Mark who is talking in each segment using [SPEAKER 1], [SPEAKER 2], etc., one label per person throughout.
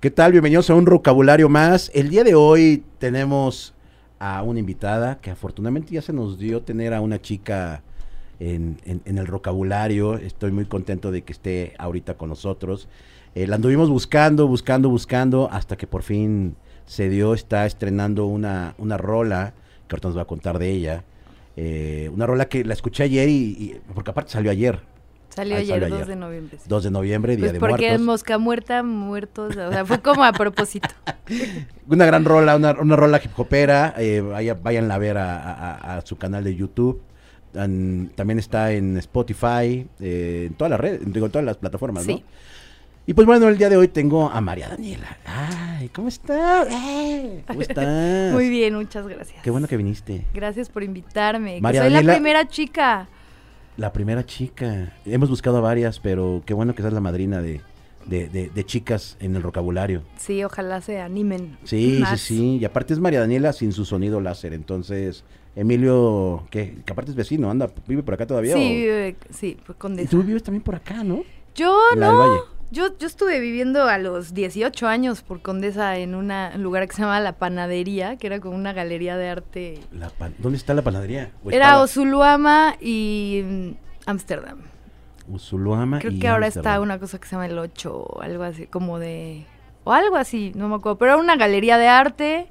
[SPEAKER 1] ¿Qué tal? Bienvenidos a un vocabulario más. El día de hoy tenemos a una invitada que afortunadamente ya se nos dio tener a una chica en, en- en el vocabulario. Estoy muy contento de que esté ahorita con nosotros. Eh, la anduvimos buscando, buscando, buscando, hasta que por fin se dio. Está estrenando una, una rola, que ahorita nos va a contar de ella. Eh, una rola que la escuché ayer y, y- porque aparte salió ayer,
[SPEAKER 2] Salió ayer,
[SPEAKER 1] salió
[SPEAKER 2] 2
[SPEAKER 1] ayer.
[SPEAKER 2] de noviembre. sí.
[SPEAKER 1] 2 de noviembre, Día
[SPEAKER 2] Pues
[SPEAKER 1] de
[SPEAKER 2] porque
[SPEAKER 1] Muertos.
[SPEAKER 2] mosca muerta, muertos, o sea, fue como a propósito.
[SPEAKER 1] Una gran rola, una, una rola hip hopera. Eh, vaya, váyanla a ver a, a- a su canal de YouTube. An- también está en Spotify, eh, en todas las redes, digo, en todas las plataformas, ¿no?
[SPEAKER 2] Sí.
[SPEAKER 1] Y pues bueno, el día de hoy tengo a María Daniela. Ay, ¿cómo estás? Eh, ¿Cómo estás?
[SPEAKER 2] Muy bien, muchas gracias.
[SPEAKER 1] Qué bueno que viniste.
[SPEAKER 2] Gracias por invitarme. que
[SPEAKER 1] María
[SPEAKER 2] soy
[SPEAKER 1] Daniela-
[SPEAKER 2] la primera chica.
[SPEAKER 1] La primera chica. Hemos buscado a varias, pero qué bueno que seas la madrina de, de- de- de chicas en el vocabulario.
[SPEAKER 2] Sí, ojalá se animen.
[SPEAKER 1] Sí,
[SPEAKER 2] más.
[SPEAKER 1] sí, sí. Y aparte es María Daniela sin su sonido láser. Entonces, Emilio, ¿qué? Que aparte es vecino, anda, vive por acá todavía.
[SPEAKER 2] Sí,
[SPEAKER 1] o-
[SPEAKER 2] vive- sí, pues con
[SPEAKER 1] Y tú vives también por acá, ¿no?
[SPEAKER 2] Yo
[SPEAKER 1] En
[SPEAKER 2] no. Yo, yo estuve viviendo a los 18 años por Condesa en una- un lugar que se llama La Panadería, que era como una galería de arte.
[SPEAKER 1] La pan- ¿Dónde está la panadería? ¿O
[SPEAKER 2] Era
[SPEAKER 1] estaba?
[SPEAKER 2] Osuluama y mm, Ámsterdam.
[SPEAKER 1] Usuluama
[SPEAKER 2] Creo
[SPEAKER 1] y
[SPEAKER 2] que ahora está una cosa que se llama el 8 o algo así, como de... O algo así, no me acuerdo. Pero era una galería de arte.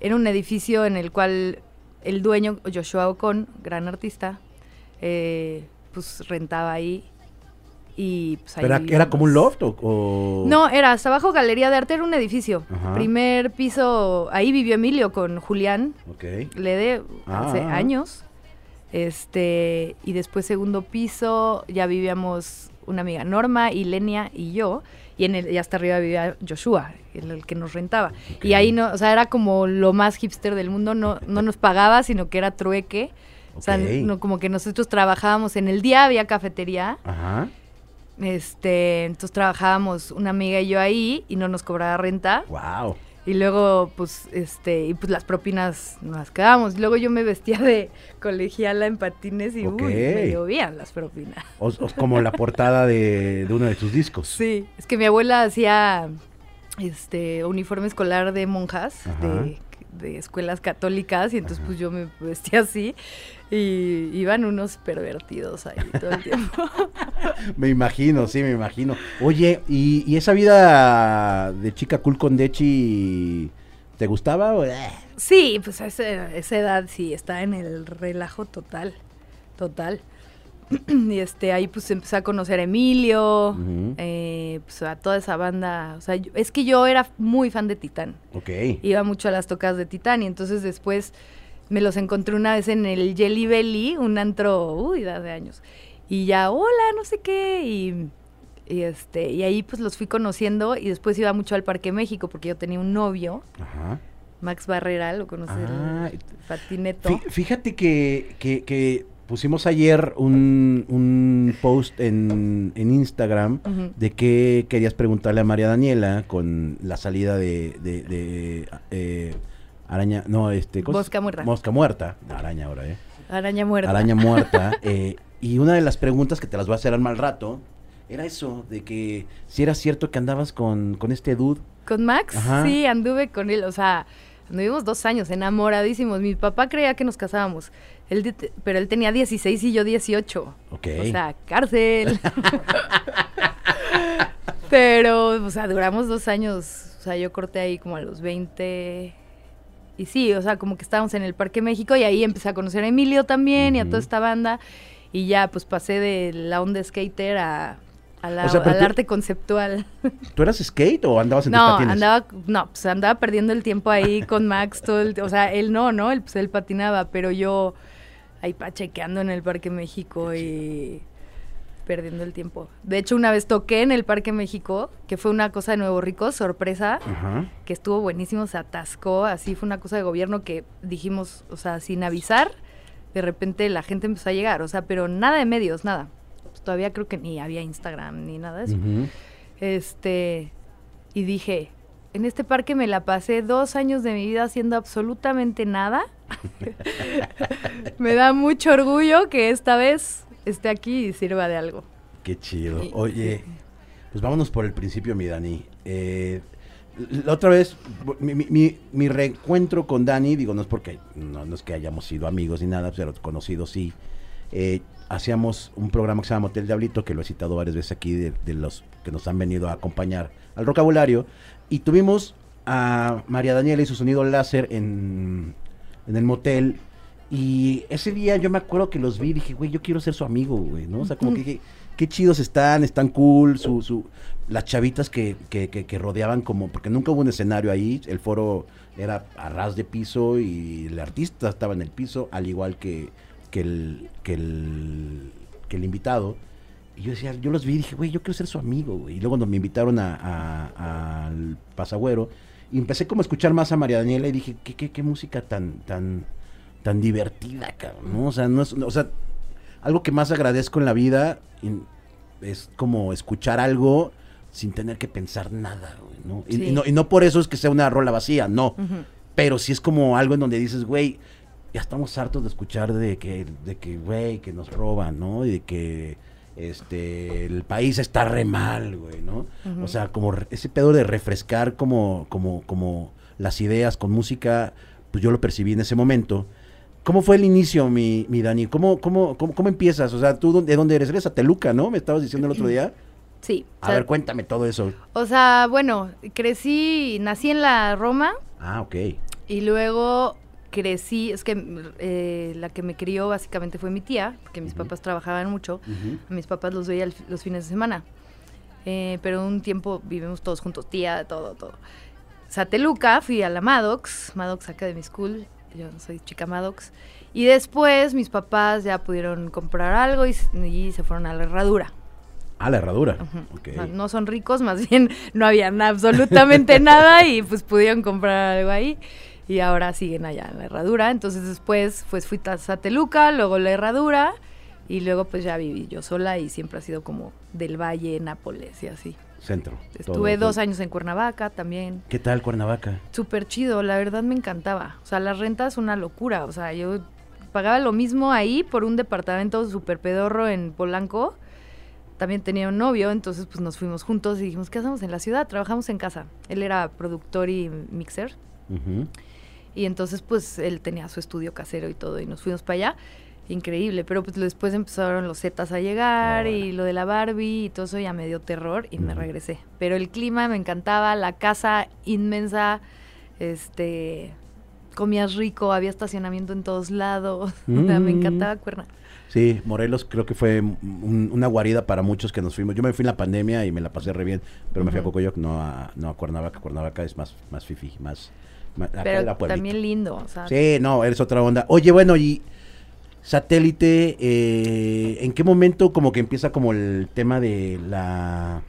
[SPEAKER 2] Era un edificio en el cual el dueño, Joshua Ocon, gran artista, eh, pues rentaba ahí. Y pues ahí
[SPEAKER 1] ¿Pero era, era como un loft o...? o-
[SPEAKER 2] No, era hasta abajo Galería de Arte, era un edificio.
[SPEAKER 1] Ajá.
[SPEAKER 2] Primer piso, ahí vivió Emilio con Julián
[SPEAKER 1] Ok.
[SPEAKER 2] Lede hace
[SPEAKER 1] Ah.
[SPEAKER 2] años. Este, y después segundo piso ya vivíamos una amiga Norma, y Lenia y yo, y en el y hasta arriba vivía Joshua, el, el que nos rentaba. Y ahí no, o sea, era como lo más hipster del mundo, no no nos pagaba, sino que era trueque. O sea, no como que nosotros trabajábamos en el día había cafetería,
[SPEAKER 1] Ajá.
[SPEAKER 2] Este, entonces trabajábamos una amiga y yo ahí y no nos cobraba renta.
[SPEAKER 1] Wow.
[SPEAKER 2] Y luego, pues, este, y pues las propinas nos las quedábamos. Luego yo me vestía de colegiala en patines y uy, me llovían las propinas.
[SPEAKER 1] O, o como la portada de, de uno de tus discos.
[SPEAKER 2] Sí, es que mi abuela hacía este uniforme escolar de monjas
[SPEAKER 1] Ajá.
[SPEAKER 2] de, de escuelas católicas y entonces pues yo me vestía así y iban unos pervertidos ahí todo el tiempo.
[SPEAKER 1] Me imagino, sí, me imagino. Oye, ¿y, y esa vida de chica cool con Dechi te gustaba? o?
[SPEAKER 2] Sí, pues a esa, esa edad sí, está en el relajo total, total. y este, ahí pues empecé a conocer a Emilio, eh, pues a toda esa banda. O sea, yo- es que yo era muy fan de Titán.
[SPEAKER 1] Ok.
[SPEAKER 2] Iba mucho a las tocas de Titán y entonces después me los encontré una vez en el Jelly Belly, un antro, uy, de hace años. Y ya, hola, no sé qué, y... Y, este, y ahí pues los fui conociendo y después iba mucho al Parque México porque yo tenía un novio
[SPEAKER 1] Ajá.
[SPEAKER 2] Max Barrera, lo conoces,
[SPEAKER 1] Ah,
[SPEAKER 2] el patineto.
[SPEAKER 1] Fí- Fíjate que, que- que pusimos ayer un, un post en, en Instagram de que querías preguntarle a María Daniela con la salida de, de- de, eh, araña, no, este, ¿cómo se-
[SPEAKER 2] Mosca muerta.
[SPEAKER 1] Mosca muerta, araña ahora, ¿eh?
[SPEAKER 2] Araña muerta.
[SPEAKER 1] Araña muerta. eh, y una de las preguntas que te las voy a hacer al mal rato era eso, de que si era cierto que andabas con, con este dude.
[SPEAKER 2] ¿Con Max?
[SPEAKER 1] Ajá.
[SPEAKER 2] Sí, anduve con él, o sea, anduvimos dos años enamoradísimos. Mi papá creía que nos casábamos, él pero él tenía 16 y yo 18.
[SPEAKER 1] Ok.
[SPEAKER 2] O sea, cárcel. pero, o sea, duramos dos años, o sea, yo corté ahí como a los 20... Y sí, o sea, como que estábamos en el Parque México y ahí empecé a conocer a Emilio también y a toda esta banda. Y ya, pues pasé de la onda skater a, a la-
[SPEAKER 1] O sea, pero
[SPEAKER 2] al
[SPEAKER 1] tú-
[SPEAKER 2] arte conceptual.
[SPEAKER 1] ¿Tú eras skate o andabas en tus
[SPEAKER 2] No,
[SPEAKER 1] patines?
[SPEAKER 2] andaba, no, pues andaba perdiendo el tiempo ahí con Max todo el, o sea, él no, ¿no? Él, pues él patinaba, pero yo ahí pachequeando en el Parque México y perdiendo el tiempo. De hecho, una vez toqué en el Parque México, que fue una cosa de Nuevo Rico, sorpresa,
[SPEAKER 1] Ajá.
[SPEAKER 2] que estuvo buenísimo, se atascó, así fue una cosa de gobierno que dijimos, o sea, sin avisar, de repente la gente empezó a llegar, o sea, pero nada de medios, nada. Pues todavía creo que ni había Instagram ni nada de eso. Este, y dije, en este parque me la pasé dos años de mi vida haciendo absolutamente nada. me da mucho orgullo que esta vez esté aquí y sirva de algo.
[SPEAKER 1] Qué chido. Oye, pues vámonos por el principio, mi Dani. eh, la otra vez, mi, mi- mi reencuentro con Dani, digo, no es porque, no, no es que hayamos sido amigos ni nada, pero conocidos sí. eh, hacíamos un programa que se llama Hotel Diablito, que lo he citado varias veces aquí, de, de los que nos han venido a acompañar al vocabulario. Y tuvimos a María Daniela y su sonido láser en, en el motel. Y ese día yo me acuerdo que los vi y dije, güey, yo quiero ser su amigo, güey, ¿no? O sea, como que, que- qué chidos están, están cool, su, su, las chavitas que, que, que, que rodeaban como, porque nunca hubo un escenario ahí, el foro era a ras de piso y el artista estaba en el piso, al igual que, que, el, que, el, que el invitado. Y yo decía, yo los vi y dije, güey, yo quiero ser su amigo, güey. Y luego cuando me invitaron a, a- al Pasagüero, y empecé como a escuchar más a María Daniela y dije, qué, qué, qué música tan, tan, tan divertida, cabrón, ¿no? O sea, no es, o sea, algo que más agradezco en la vida es como escuchar algo sin tener que pensar nada, güey, ¿no? Y,
[SPEAKER 2] Sí.
[SPEAKER 1] y no? y no por eso es que sea una rola vacía, no. Pero sí es como algo en donde dices, güey, ya estamos hartos de escuchar de que, de que, güey, que nos roban, ¿no? Y de que este el país está re mal, güey, ¿no? O sea, como ese pedo de refrescar como, como, como las ideas con música, pues yo lo percibí en ese momento. ¿Cómo fue el inicio, mi, mi Dani? ¿Cómo, cómo, cómo, cómo empiezas? O sea, ¿tú de dónde eres? Eres Teluca, ¿no? Me estabas diciendo el otro día.
[SPEAKER 2] Sí.
[SPEAKER 1] A
[SPEAKER 2] sea,
[SPEAKER 1] ver, cuéntame todo eso.
[SPEAKER 2] O sea, bueno, crecí, nací en la Roma
[SPEAKER 1] Ah, ok.
[SPEAKER 2] y luego crecí, es que eh, la que me crió básicamente fue mi tía, porque mis papás trabajaban mucho, a mis papás los veía el- los fines de semana, Eh, pero un tiempo vivimos todos juntos, tía, todo, todo. Sateluca, fui a la Maddox, Maddox Academy School, yo soy chica Maddox, y después mis papás ya pudieron comprar algo y, se fueron a la herradura.
[SPEAKER 1] Ah, la herradura.
[SPEAKER 2] No son ricos, más bien no habían absolutamente nada y pues pudieron comprar algo ahí. Y ahora siguen allá en la herradura. Entonces después pues fui a Sateluca, luego la herradura y luego pues ya viví yo sola y siempre ha sido como del Valle, Nápoles y así.
[SPEAKER 1] Centro.
[SPEAKER 2] Estuve
[SPEAKER 1] todo.
[SPEAKER 2] dos años en Cuernavaca también.
[SPEAKER 1] ¿Qué tal Cuernavaca?
[SPEAKER 2] Súper chido, la verdad me encantaba. O sea, la renta es una locura. O sea, yo pagaba lo mismo ahí por un departamento súper pedorro en Polanco. También tenía un novio, entonces pues nos fuimos juntos y dijimos, ¿qué hacemos en la ciudad? Trabajamos en casa. Él era productor y mixer. Y entonces pues él tenía su estudio casero y todo y nos fuimos para allá. Increíble, pero pues después empezaron los Zetas a llegar y lo de la Barbie y todo eso ya me dio terror y me regresé. Pero el clima me encantaba, la casa inmensa, este, comías rico, había estacionamiento en todos lados, o sea, me
[SPEAKER 1] Mm.
[SPEAKER 2] encantaba Cuerna.
[SPEAKER 1] Sí, Morelos creo que fue un- una guarida para muchos que nos fuimos. Yo me fui en la pandemia y me la pasé re bien, pero me fui a. Cocoyoc, no a, no a Cuernavaca. Cuernavaca es más, más fifi, más...
[SPEAKER 2] Pero también lindo, o sea,
[SPEAKER 1] Sí, no, eres otra onda. Oye, bueno, y satélite, eh, ¿en qué momento como que empieza como el tema de la...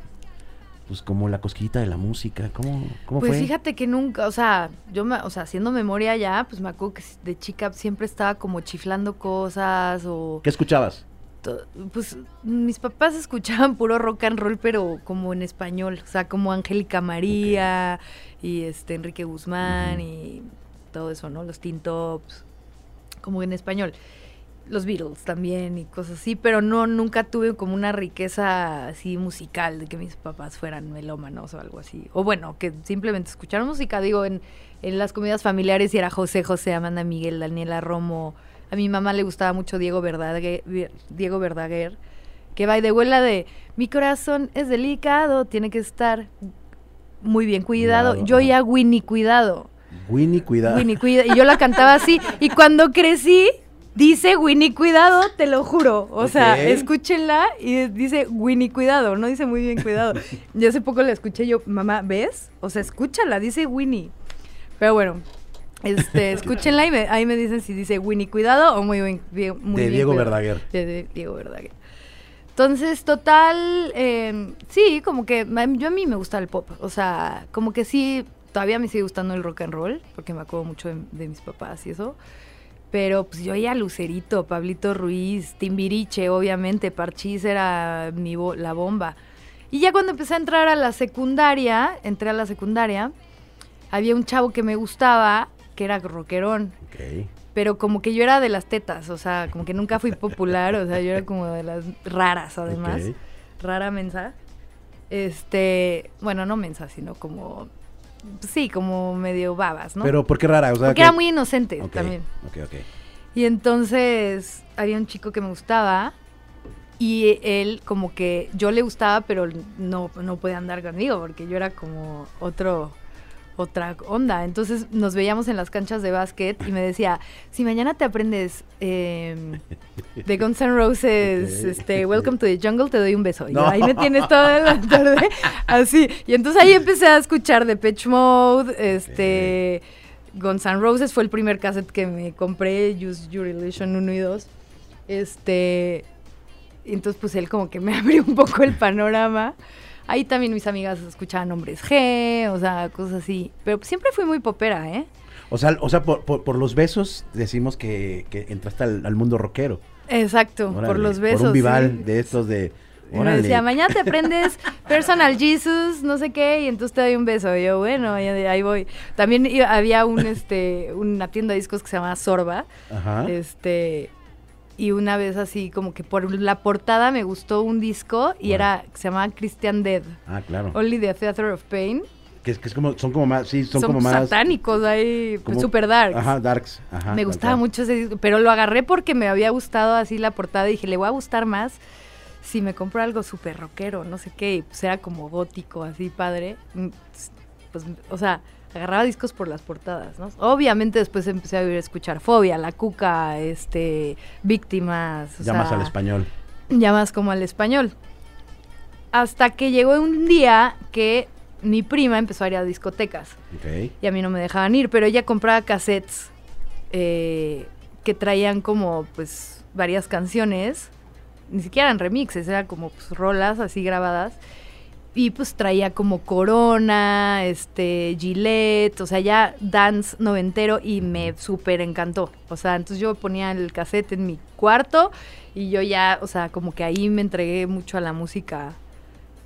[SPEAKER 1] Pues como la cosquillita de la música, ¿cómo, cómo
[SPEAKER 2] Pues
[SPEAKER 1] fue?
[SPEAKER 2] fíjate que nunca, o sea, yo me, o sea, haciendo memoria ya, pues me acuerdo que de chica siempre estaba como chiflando cosas o
[SPEAKER 1] ¿Qué escuchabas?
[SPEAKER 2] pues mis papás escuchaban puro rock and roll, pero como en español, o sea, como Angélica María y este Enrique Guzmán y todo eso, ¿no? Los Teen Tops, como en español. Los Beatles también y cosas así, pero no, nunca tuve como una riqueza así musical de que mis papás fueran melómanos o algo así. O bueno, que simplemente escucharon música, digo, en, en las comidas familiares y era José José, Amanda Miguel, Daniela Romo. A mi mamá le gustaba mucho Diego Verdaguer, Diego Verdaguer que va de vuela de mi corazón es delicado, tiene que estar muy bien cuidado.
[SPEAKER 1] Cuidado,
[SPEAKER 2] Yo oía Winnie Cuidado.
[SPEAKER 1] Winnie, cuidado.
[SPEAKER 2] Winnie Cuidado. Y yo la cantaba así. Y cuando crecí, dice Winnie Cuidado, te lo juro. O sea,
[SPEAKER 1] Ok.
[SPEAKER 2] escúchenla y dice Winnie Cuidado, no dice muy bien cuidado. Yo hace poco la escuché yo, mamá, ¿ves? O sea, escúchala, dice Winnie. Pero bueno, este, escúchenla y me- ahí me dicen si dice Winnie Cuidado o muy bien, bien- muy
[SPEAKER 1] de
[SPEAKER 2] bien
[SPEAKER 1] Diego
[SPEAKER 2] cuidado.
[SPEAKER 1] Verdaguer.
[SPEAKER 2] De, de Diego Verdaguer. Entonces, total, eh, sí, como que yo a mí me gusta el pop. O sea, como que sí, todavía me sigue gustando el rock and roll, porque me acuerdo mucho de, de mis papás y eso. Pero pues yo oía Lucerito, Pablito Ruiz, Timbiriche, obviamente, Parchís era mi bo- la bomba. Y ya cuando empecé a entrar a la secundaria, entré a la secundaria, había un chavo que me gustaba, que era rockerón pero como que yo era de las tetas, o sea, como que nunca fui popular, o sea, yo era como de las raras además,
[SPEAKER 1] Ok.
[SPEAKER 2] rara mensa. Este, bueno, no mensa, sino como, sí, como medio babas, ¿no?
[SPEAKER 1] Pero ¿por qué rara? O sea,
[SPEAKER 2] Porque
[SPEAKER 1] que-
[SPEAKER 2] era muy inocente también.
[SPEAKER 1] Ok, ok.
[SPEAKER 2] Y entonces había un chico que me gustaba y él como que yo le gustaba, pero no, no podía andar conmigo porque yo era como otro otra onda. Entonces nos veíamos en las canchas de básquet y me decía, si mañana te aprendes eh, de Guns N' Roses, este, Welcome to the Jungle, te doy un beso. Y
[SPEAKER 1] No.
[SPEAKER 2] ahí me tienes toda la tarde así. Y entonces ahí empecé a escuchar Depeche Mode, este... Guns N' Roses fue el primer cassette que me compré, Use Your Illusion 1 y 2. Este. y Entonces, pues él como que me abrió un poco el panorama. Ahí también mis amigas escuchaban hombres G, o sea, cosas así. Pero siempre fui muy popera, ¿eh?
[SPEAKER 1] O sea, o sea por, por- por los besos decimos que, que entraste al, al mundo rockero.
[SPEAKER 2] Exacto, por los besos.
[SPEAKER 1] Por un vival
[SPEAKER 2] sí.
[SPEAKER 1] de estos de...
[SPEAKER 2] Me
[SPEAKER 1] órale.
[SPEAKER 2] decía, mañana te aprendes Personal Jesus, no sé qué, y entonces te doy un beso. Y yo, bueno, ahí, voy. También había un, este, una tienda de discos que se llamaba Sorba.
[SPEAKER 1] Ajá.
[SPEAKER 2] Este, y una vez así, como que por la portada me gustó un disco y
[SPEAKER 1] Bueno.
[SPEAKER 2] era, se llamaba Christian Dead.
[SPEAKER 1] Ah, claro.
[SPEAKER 2] Only the Theater of Pain.
[SPEAKER 1] Que es, que es como, son como más, sí, son,
[SPEAKER 2] Son,
[SPEAKER 1] como más...
[SPEAKER 2] satánicos ahí,
[SPEAKER 1] como-
[SPEAKER 2] super dark.
[SPEAKER 1] Ajá, darks. Ajá,
[SPEAKER 2] me gustaba mucho ese disco, pero lo agarré porque me había gustado así la portada y dije, le voy a gustar más si me compro algo súper rockero, no sé qué, y pues era como gótico, así padre. Mm, Pues, o sea, agarraba discos por las portadas, ¿no? Obviamente después empecé a oír escuchar Fobia, La Cuca, este, Víctimas. o
[SPEAKER 1] Ya más
[SPEAKER 2] sea,
[SPEAKER 1] al español.
[SPEAKER 2] ya más como al español. Hasta que llegó un día que mi prima empezó a ir a discotecas y a mí no me dejaban ir, pero ella compraba cassettes eh, que traían como pues varias canciones, ni siquiera eran remixes, eran como pues, rolas así grabadas. Y pues traía como Corona, este, Gillette, o sea, ya dance noventero y me súper encantó. O sea, entonces yo ponía el cassette en mi cuarto y yo ya, o sea, como que ahí me entregué mucho a la música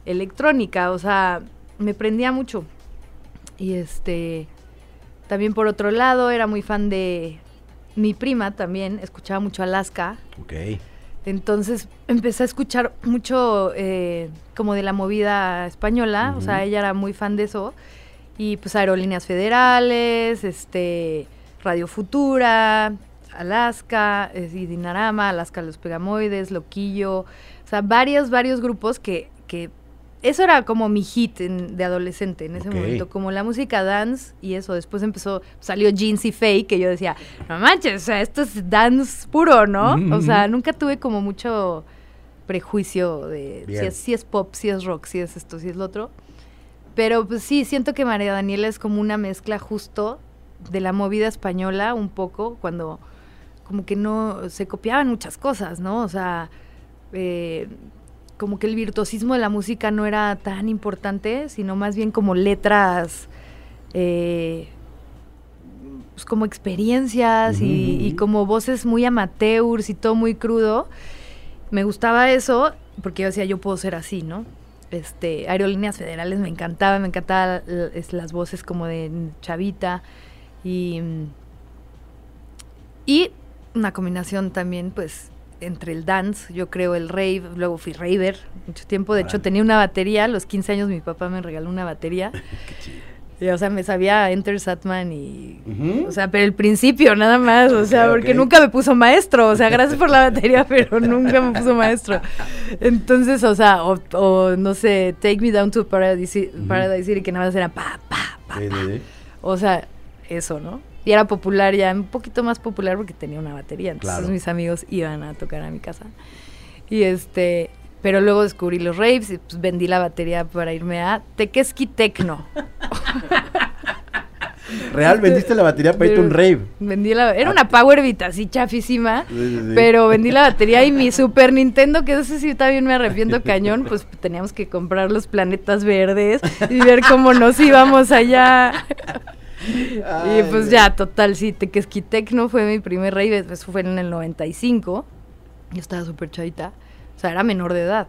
[SPEAKER 2] electrónica, o sea, me prendía mucho. Y este, también por otro lado, era muy fan de mi prima también, escuchaba mucho Alaska.
[SPEAKER 1] Ok.
[SPEAKER 2] Entonces empecé a escuchar mucho eh, como de la movida española, o sea, ella era muy fan de eso. Y pues Aerolíneas Federales, este, Radio Futura, Alaska, eh, y Dinarama, Alaska Los Pegamoides, Loquillo, o sea, varios, varios grupos que, que eso era como mi hit en- de adolescente en ese momento, como la música dance y eso. Después empezó, salió Jeans y Fake, que yo decía, no manches, o sea, esto es dance puro, ¿no?
[SPEAKER 1] Ujú,
[SPEAKER 2] O sea,
[SPEAKER 1] ujú.
[SPEAKER 2] nunca tuve como mucho prejuicio de si es, si es pop, si es rock, si es esto, si es lo otro. Pero pues sí, siento que María Daniela es como una mezcla justo de la movida española un poco, cuando como que no se copiaban muchas cosas, ¿no? O sea, eh, como que el virtuosismo de la música no era tan importante, sino más bien como letras, eh, pues como experiencias y, como voces muy amateurs y todo muy crudo. Me gustaba eso porque yo decía, yo puedo ser así, ¿no? Este, aerolíneas federales me encantaba, me encantaban las voces como de Chavita y, y una combinación también, pues, entre el dance, yo creo el rave, luego fui raver mucho tiempo, de hecho tenía una batería, a los 15 años mi papá me regaló una batería, y, o sea, me sabía Enter Satman y... O sea, pero el principio nada más, o sea, porque nunca me puso maestro, o sea, gracias por la batería, pero nunca me puso maestro. Entonces, o sea, o, o, no sé, Take Me Down to Paradise. Paradise City, que nada más era pa, pa, pa,
[SPEAKER 1] Sí,
[SPEAKER 2] pa.
[SPEAKER 1] sí, sí.
[SPEAKER 2] O sea, eso, ¿no? Y era popular ya, un poquito más popular porque tenía una batería. Entonces
[SPEAKER 1] Claro.
[SPEAKER 2] mis amigos iban a tocar a mi casa. Y este, pero luego descubrí los raves y pues vendí la batería para irme a Tequesqui Tecno.
[SPEAKER 1] Real, vendiste la batería para irte a un rave.
[SPEAKER 2] Vendí la, era una Power Beat así chafísima.
[SPEAKER 1] Sí, sí, sí.
[SPEAKER 2] Pero vendí la batería y mi Super Nintendo, que eso sí también me arrepiento cañón, pues teníamos que comprar los planetas verdes y ver cómo nos íbamos allá. y pues
[SPEAKER 1] güey.
[SPEAKER 2] ya, total, sí, Tequesquitec no fue mi primer rave, eso fue en el 95. Yo estaba súper chavita, o sea, era menor de edad.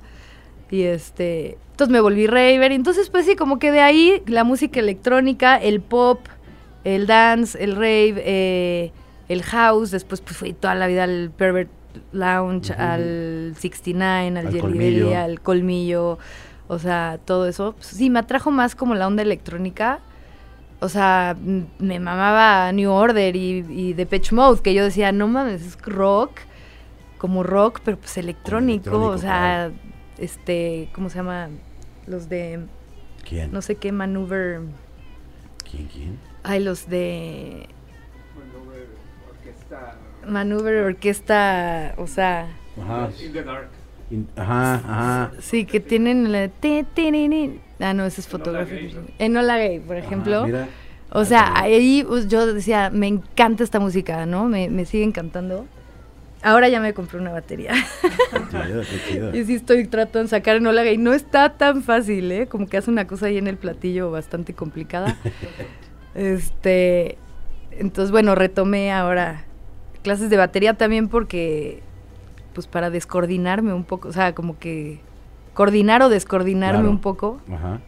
[SPEAKER 2] Y este, entonces me volví raver. Y entonces, pues sí, como que de ahí la música electrónica, el pop, el dance, el rave, eh, el house. Después, pues fui toda la vida al Pervert Lounge, al 69, al,
[SPEAKER 1] Al
[SPEAKER 2] Jelly al Colmillo. O sea, todo eso. Pues, sí, me atrajo más como la onda electrónica. O sea, me mamaba New Order y, y Depeche Mode, que yo decía, no mames, es rock, como rock, pero pues electrónico.
[SPEAKER 1] electrónico,
[SPEAKER 2] o sea, este, ¿cómo se llama? Los de,
[SPEAKER 1] ¿Quién?
[SPEAKER 2] no sé qué, Maneuver.
[SPEAKER 1] ¿Quién, quién?
[SPEAKER 2] Ay, los de Maneuver Orquesta, o sea,
[SPEAKER 1] Ajá.
[SPEAKER 3] In the dark.
[SPEAKER 1] In- Ajá, ajá.
[SPEAKER 2] sí, que tienen la... ti, ti, ni, ni. Ah, no, ese es fotografía. Enola Gay, por ejemplo.
[SPEAKER 1] Ajá, mira.
[SPEAKER 2] O sea,
[SPEAKER 1] Ah,
[SPEAKER 2] ahí pues, yo decía, me encanta esta música, ¿no? Me, me sigue encantando. Ahora ya me compré una batería.
[SPEAKER 1] Qué chido,
[SPEAKER 2] y sí estoy tratando de sacar Enola Gay. No está tan fácil, ¿eh? Como que hace una cosa ahí en el platillo bastante complicada. este, entonces, bueno, retomé ahora clases de batería también porque, pues para descoordinarme un poco, o sea, como que coordinar o descoordinarme
[SPEAKER 1] Claro.
[SPEAKER 2] un poco.
[SPEAKER 1] Ajá.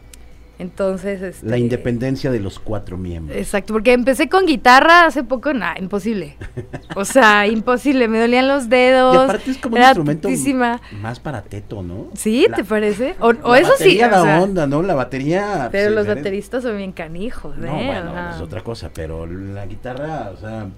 [SPEAKER 2] Entonces, este,
[SPEAKER 1] La independencia de los cuatro miembros.
[SPEAKER 2] Exacto, porque empecé con guitarra hace poco, nada, imposible. O sea, imposible, me dolían los dedos.
[SPEAKER 1] Y aparte es como un instrumento más para teto, ¿no?
[SPEAKER 2] ¿Sí?
[SPEAKER 1] La-
[SPEAKER 2] ¿Te parece? O, o
[SPEAKER 1] la
[SPEAKER 2] eso sí.
[SPEAKER 1] batería
[SPEAKER 2] o
[SPEAKER 1] da
[SPEAKER 2] sea,
[SPEAKER 1] onda, ¿no? La batería.
[SPEAKER 2] Pero
[SPEAKER 1] pues,
[SPEAKER 2] los
[SPEAKER 1] eres-
[SPEAKER 2] bateristas son bien canijos, ¿eh?
[SPEAKER 1] No, bueno,
[SPEAKER 2] Ajá.
[SPEAKER 1] es otra cosa, pero la guitarra, o sea,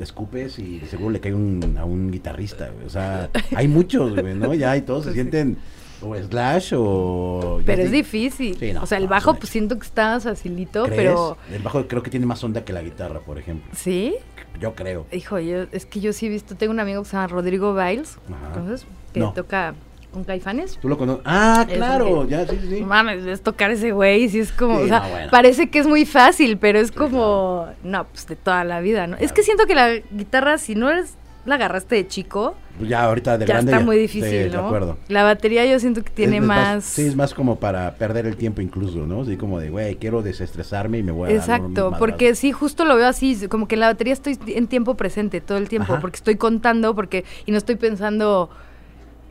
[SPEAKER 1] escupes y seguro le cae un, a un guitarrista, güey. O sea, hay muchos, güey, ¿no? Ya y todos se
[SPEAKER 2] Pues
[SPEAKER 1] sienten o slash o...
[SPEAKER 2] Pero es
[SPEAKER 1] di-
[SPEAKER 2] difícil.
[SPEAKER 1] Sí, no,
[SPEAKER 2] o sea, el
[SPEAKER 1] no,
[SPEAKER 2] bajo pues siento que está facilito,
[SPEAKER 1] ¿Crees?
[SPEAKER 2] pero...
[SPEAKER 1] El bajo creo que tiene más onda que la guitarra, por ejemplo.
[SPEAKER 2] ¿Sí?
[SPEAKER 1] Yo creo.
[SPEAKER 2] Hijo, yo, es que yo sí he visto, tengo un amigo que se llama Rodrigo Biles,
[SPEAKER 1] Ajá.
[SPEAKER 2] ¿conoces? Que
[SPEAKER 1] No.
[SPEAKER 2] toca con caifanes.
[SPEAKER 1] ¿Tú lo conoces? Ah, claro, ya, sí, sí,
[SPEAKER 2] mames, es tocar ese güey, sí es como,
[SPEAKER 1] Sí,
[SPEAKER 2] o sea,
[SPEAKER 1] no, bueno.
[SPEAKER 2] parece que es muy fácil, pero es
[SPEAKER 1] Sí,
[SPEAKER 2] como, no, pues de toda la vida, ¿no? Es que siento que la guitarra, si no eres, la agarraste de chico,
[SPEAKER 1] Pues Ya ahorita de
[SPEAKER 2] ya
[SPEAKER 1] grande.
[SPEAKER 2] está muy difícil,
[SPEAKER 1] De
[SPEAKER 2] ¿no?
[SPEAKER 1] acuerdo.
[SPEAKER 2] La batería yo siento que tiene
[SPEAKER 1] Es- es
[SPEAKER 2] más...
[SPEAKER 1] Sí, es más como para perder el tiempo incluso, ¿no? Así como de, güey, quiero desestresarme y me voy a
[SPEAKER 2] Exacto, porque sí, justo lo veo así, como que en la batería estoy en tiempo presente todo el tiempo,
[SPEAKER 1] Ajá.
[SPEAKER 2] porque estoy contando, porque y no estoy pensando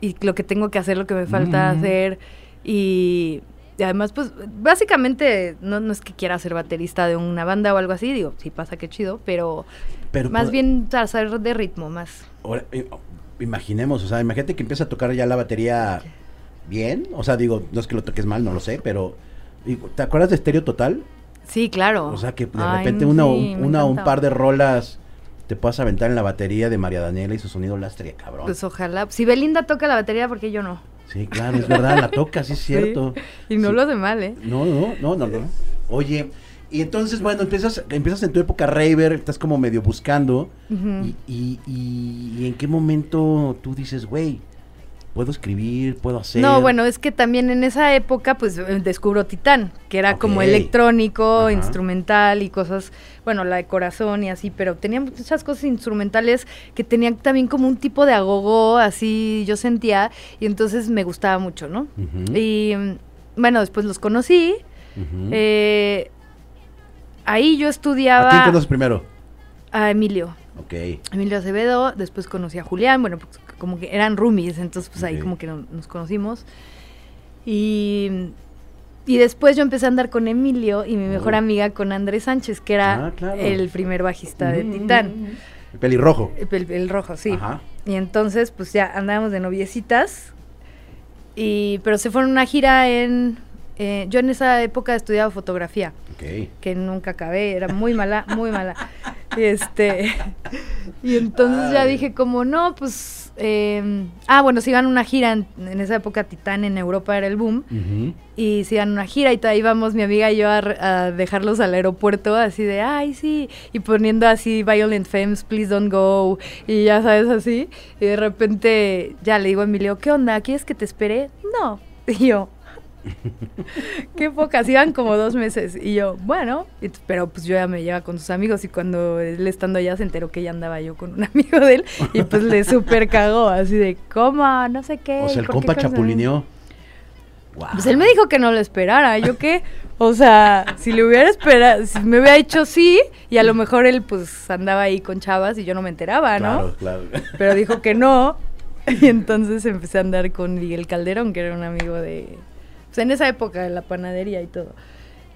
[SPEAKER 2] y lo que tengo que hacer, lo que me falta
[SPEAKER 1] Mm.
[SPEAKER 2] hacer y, y además pues básicamente no, no es que quiera ser baterista de una banda o algo así, digo, sí pasa que chido, pero,
[SPEAKER 1] Pero
[SPEAKER 2] más bien saber de ritmo, más.
[SPEAKER 1] ahora, eh, imaginemos, o sea, imagínate que empieza a tocar ya la batería bien. O sea, digo, no es que lo toques mal, no lo sé, pero. ¿Te acuerdas de Estéreo Total?
[SPEAKER 2] Sí, claro.
[SPEAKER 1] O sea, que de
[SPEAKER 2] Ay,
[SPEAKER 1] repente una, o-
[SPEAKER 2] sí,
[SPEAKER 1] una un par de rolas te puedas aventar en la batería de María Daniela y su sonido lastre, cabrón.
[SPEAKER 2] Pues ojalá. Si Belinda toca la batería, porque yo no?
[SPEAKER 1] sí, claro, es verdad, la toca, sí es cierto.
[SPEAKER 2] Y no
[SPEAKER 1] Sí.
[SPEAKER 2] lo hace mal, ¿eh?
[SPEAKER 1] No, no, no, no, no. Oye, y entonces, bueno, empiezas, empiezas en tu época raver, estás como medio buscando.
[SPEAKER 2] Ujú.
[SPEAKER 1] y, y, y- y en qué momento tú dices, güey, puedo escribir, puedo hacer.
[SPEAKER 2] No, bueno, es que también en esa época, pues eh, descubro Titán, que era como electrónico, instrumental y cosas, bueno, la de corazón y así, pero tenía muchas cosas instrumentales que tenían también como un tipo de agogo, así yo sentía, y entonces me gustaba mucho, ¿no? Y mm, bueno, después los conocí. eh, ahí yo
[SPEAKER 1] ¿A
[SPEAKER 2] estudiaba
[SPEAKER 1] quién conoces primero?
[SPEAKER 2] a Emilio.
[SPEAKER 1] Ok.
[SPEAKER 2] Emilio Acevedo, después conocí a Julián, bueno, pues como que eran roomies, entonces pues ahí como que no- nos conocimos. Y, y después yo empecé a andar con Emilio y mi mejor
[SPEAKER 1] Oh.
[SPEAKER 2] amiga con Andrés Sánchez, que era
[SPEAKER 1] Ah, claro.
[SPEAKER 2] el primer bajista de
[SPEAKER 1] Ujú,
[SPEAKER 2] Titán.
[SPEAKER 1] El pelirrojo.
[SPEAKER 2] El, el rojo, sí.
[SPEAKER 1] Ajá.
[SPEAKER 2] Y entonces pues ya andábamos de noviecitas. Y, pero se fueron a una gira en... eh, yo en esa época estudiaba fotografía
[SPEAKER 1] Ok.
[SPEAKER 2] que nunca acabé, era muy mala, muy mala. Este y entonces ya dije como no, pues eh, ah bueno, se iban a una gira en, en esa época Titán en Europa era el boom y se iban a una gira y todavía íbamos mi amiga y yo a, a dejarlos al aeropuerto así de ay sí y poniendo así Violent Femmes Please Don't Go y ya sabes así y de repente ya le digo a Emilio ¿qué onda? ¿Quieres que te espere? No y yo Qué pocas, iban como dos meses. Y yo, bueno, pero pues yo ya me llevaba con sus amigos y cuando él estando allá se enteró que ya andaba yo con un amigo de él y pues le super cagó, así de, ¿cómo? No sé qué.
[SPEAKER 1] O sea,
[SPEAKER 2] ¿y
[SPEAKER 1] el compa
[SPEAKER 2] cosa?".
[SPEAKER 1] chapulineó.
[SPEAKER 2] Pues él me dijo que no lo esperara, ¿yo qué? O sea, si le hubiera esperado, si me hubiera dicho sí, y a lo mejor él pues andaba ahí con chavas y yo no me enteraba, ¿no?
[SPEAKER 1] Claro, claro.
[SPEAKER 2] Pero dijo que no. Y entonces empecé a andar con Miguel Calderón, que era un amigo de. Pues en esa época de la panadería y todo.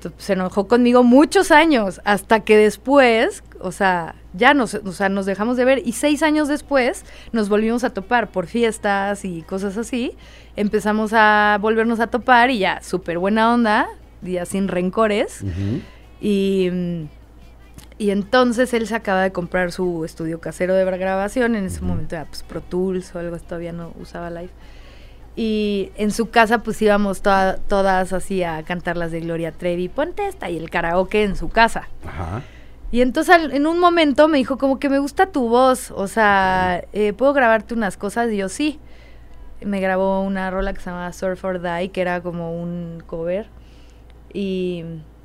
[SPEAKER 2] t- se enojó conmigo muchos años, hasta que después, o sea, ya nos, o sea, nos dejamos de ver y seis años después nos volvimos a topar por fiestas y cosas así. Empezamos a volvernos a topar y ya, súper buena onda, ya sin rencores. Y, y entonces él se acaba de comprar su estudio casero de grabación. En ese momento era pues, Pro Tools o algo, todavía no usaba Live. Y en su casa pues íbamos toda- todas así a cantar las de Gloria Trevi, ponte esta y el karaoke en su casa.
[SPEAKER 1] Ajá.
[SPEAKER 2] Y entonces al- en un momento me dijo como que me gusta tu voz, o sea, eh, ¿puedo grabarte unas cosas? Y yo sí. Me grabó una rola que se llamaba Surf or Die, que era como un cover. Y,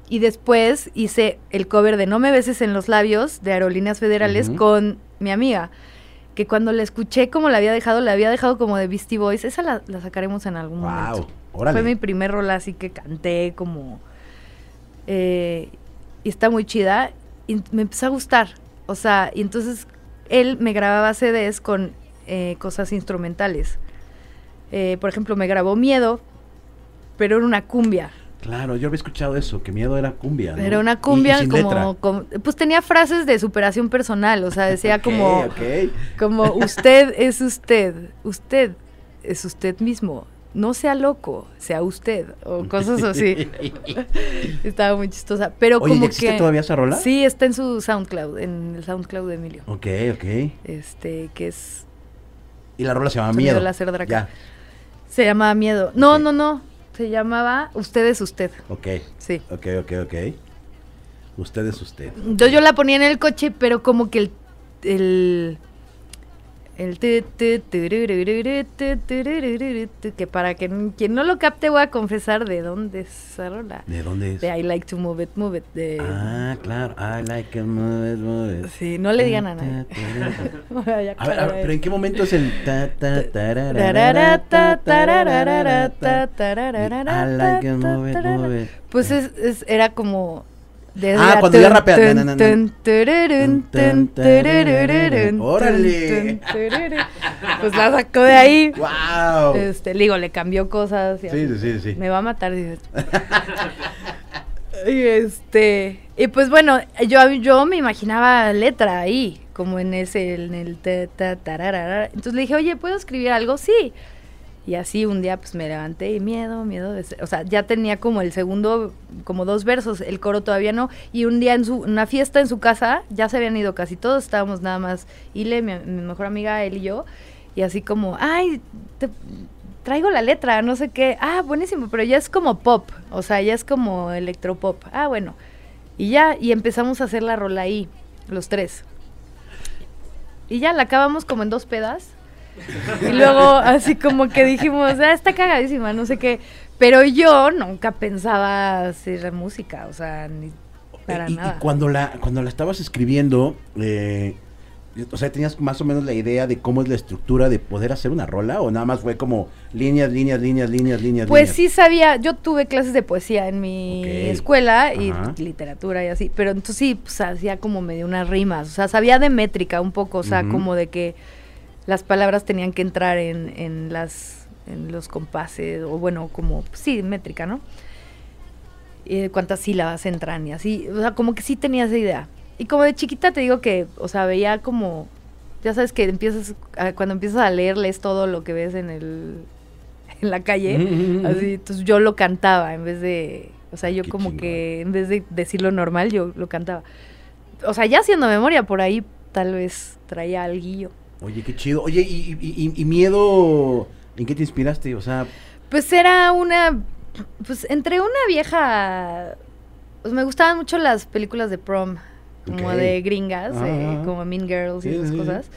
[SPEAKER 2] y después hice el cover de No me beses en los labios de Aerolíneas Federales con mi amiga. Que cuando la escuché como la había dejado, la había dejado como de Beastie Boys. Esa la, la sacaremos en algún
[SPEAKER 1] Wow.
[SPEAKER 2] momento.
[SPEAKER 1] Órale.
[SPEAKER 2] Fue mi primer rola así que canté como... eh, y está muy chida. Y me empezó a gustar. O sea, y entonces él me grababa CDs con eh, cosas instrumentales. Eh, por ejemplo, me grabó Miedo, pero era una cumbia.
[SPEAKER 1] Claro, yo había escuchado eso, que miedo era cumbia. ¿no?
[SPEAKER 2] Era
[SPEAKER 1] Y-
[SPEAKER 2] una
[SPEAKER 1] y
[SPEAKER 2] cumbia
[SPEAKER 1] sin
[SPEAKER 2] como, como- Pues tenía frases de superación personal. O sea, decía como... Como usted es usted, usted es usted mismo, no sea loco, sea usted, o cosas así. Estaba muy chistosa, pero
[SPEAKER 1] Oye, ¿y
[SPEAKER 2] como
[SPEAKER 1] existe
[SPEAKER 2] que...
[SPEAKER 1] todavía esa rola?
[SPEAKER 2] Sí, está en su SoundCloud, en el SoundCloud de Emilio,
[SPEAKER 1] Ok, ok.
[SPEAKER 2] este, que es...
[SPEAKER 1] Y la rola se llama Miedo.
[SPEAKER 2] láser Draca.
[SPEAKER 1] Ya.
[SPEAKER 2] Se llamaba Miedo. No, no, no, se llamaba Usted es usted,
[SPEAKER 1] Ok,
[SPEAKER 2] sí.
[SPEAKER 1] ok, ok, ok. Usted es usted.
[SPEAKER 2] Yo, yo la ponía en el coche, pero como que el... el el que para que quien no lo capte voy a confesar de dónde es esa rola.
[SPEAKER 1] ¿De dónde es?
[SPEAKER 2] De I like to move it, move it. De,
[SPEAKER 1] Ah, claro. I like it, move it, move it.
[SPEAKER 2] Sí, no le digan a nadie. A
[SPEAKER 1] ver, a ver, pero ¿en qué momento es el ta ta I like
[SPEAKER 2] ta,
[SPEAKER 1] move it, move it.
[SPEAKER 2] Pues es, es- era como...
[SPEAKER 1] Ah, cuando ya
[SPEAKER 2] tun,
[SPEAKER 1] rapea.
[SPEAKER 2] tun,
[SPEAKER 1] Na, na, na, na.
[SPEAKER 2] tun, tururun, tun, turururun,
[SPEAKER 1] Órale.
[SPEAKER 2] Pues la sacó de ahí.
[SPEAKER 1] ¡Wow!
[SPEAKER 2] Este, digo, le cambió cosas. y
[SPEAKER 1] Sí,
[SPEAKER 2] así.
[SPEAKER 1] sí, sí.
[SPEAKER 2] Me va a matar, y este, y pues bueno, yo, yo me imaginaba letra ahí, como en ese, en el ta, ta, tararara. Entonces le dije, oye, ¿puedo escribir algo? Sí. Y así un día pues me levanté y miedo, miedo o sea, ya tenía como el segundo, como dos versos, el coro todavía no, y un día en su, una fiesta en su casa, ya se habían ido casi todos, estábamos nada más, Ile, mi, mi mejor amiga, él y yo, y así como, ay, te- traigo la letra, no sé qué, ah, buenísimo, pero ya es como pop, o sea, ya es como electropop, ah, bueno, y ya, y empezamos a hacer la rola ahí, los tres. Y ya la acabamos como en dos pedas. Y luego así como que dijimos, ah, está cagadísima, no sé qué. Pero yo nunca pensaba hacer música, o sea, ni para
[SPEAKER 1] y, y
[SPEAKER 2] nada.
[SPEAKER 1] cuando la cuando la estabas escribiendo, eh, o sea, tenías más o menos la idea de cómo es la estructura de poder hacer una rola o nada más fue como líneas, líneas, líneas, líneas, líneas.
[SPEAKER 2] Pues
[SPEAKER 1] líneas?
[SPEAKER 2] sí sabía, yo tuve clases de poesía en mi escuela y literatura y así, pero entonces sí, pues hacía como medio unas rimas, o sea, sabía de métrica un poco, o sea, como de que las palabras tenían que entrar en, en las en los compases, o bueno, como, sí, métrica, ¿no? Y de cuántas sílabas entran y así, o sea, como que sí tenía esa idea. Y como de chiquita te digo que, o sea, veía como, ya sabes que empiezas, a- cuando empiezas a leer, lees todo lo que ves en el, en la calle,
[SPEAKER 1] Ujú, ujú, ujú.
[SPEAKER 2] así, entonces yo lo cantaba en vez de, o sea, yo
[SPEAKER 1] Qué
[SPEAKER 2] como que en vez de decirlo normal, yo lo cantaba. O sea, ya haciendo memoria por ahí, tal vez traía alguillo.
[SPEAKER 1] Oye, qué chido. Oye, y, y- y- y miedo, ¿en qué te inspiraste? O sea,
[SPEAKER 2] Pues era una, pues entre una vieja, pues me gustaban mucho las películas de prom, como de gringas,
[SPEAKER 1] Ajá,
[SPEAKER 2] eh,
[SPEAKER 1] ajá.
[SPEAKER 2] como Mean Girls y esas
[SPEAKER 1] sí.
[SPEAKER 2] cosas.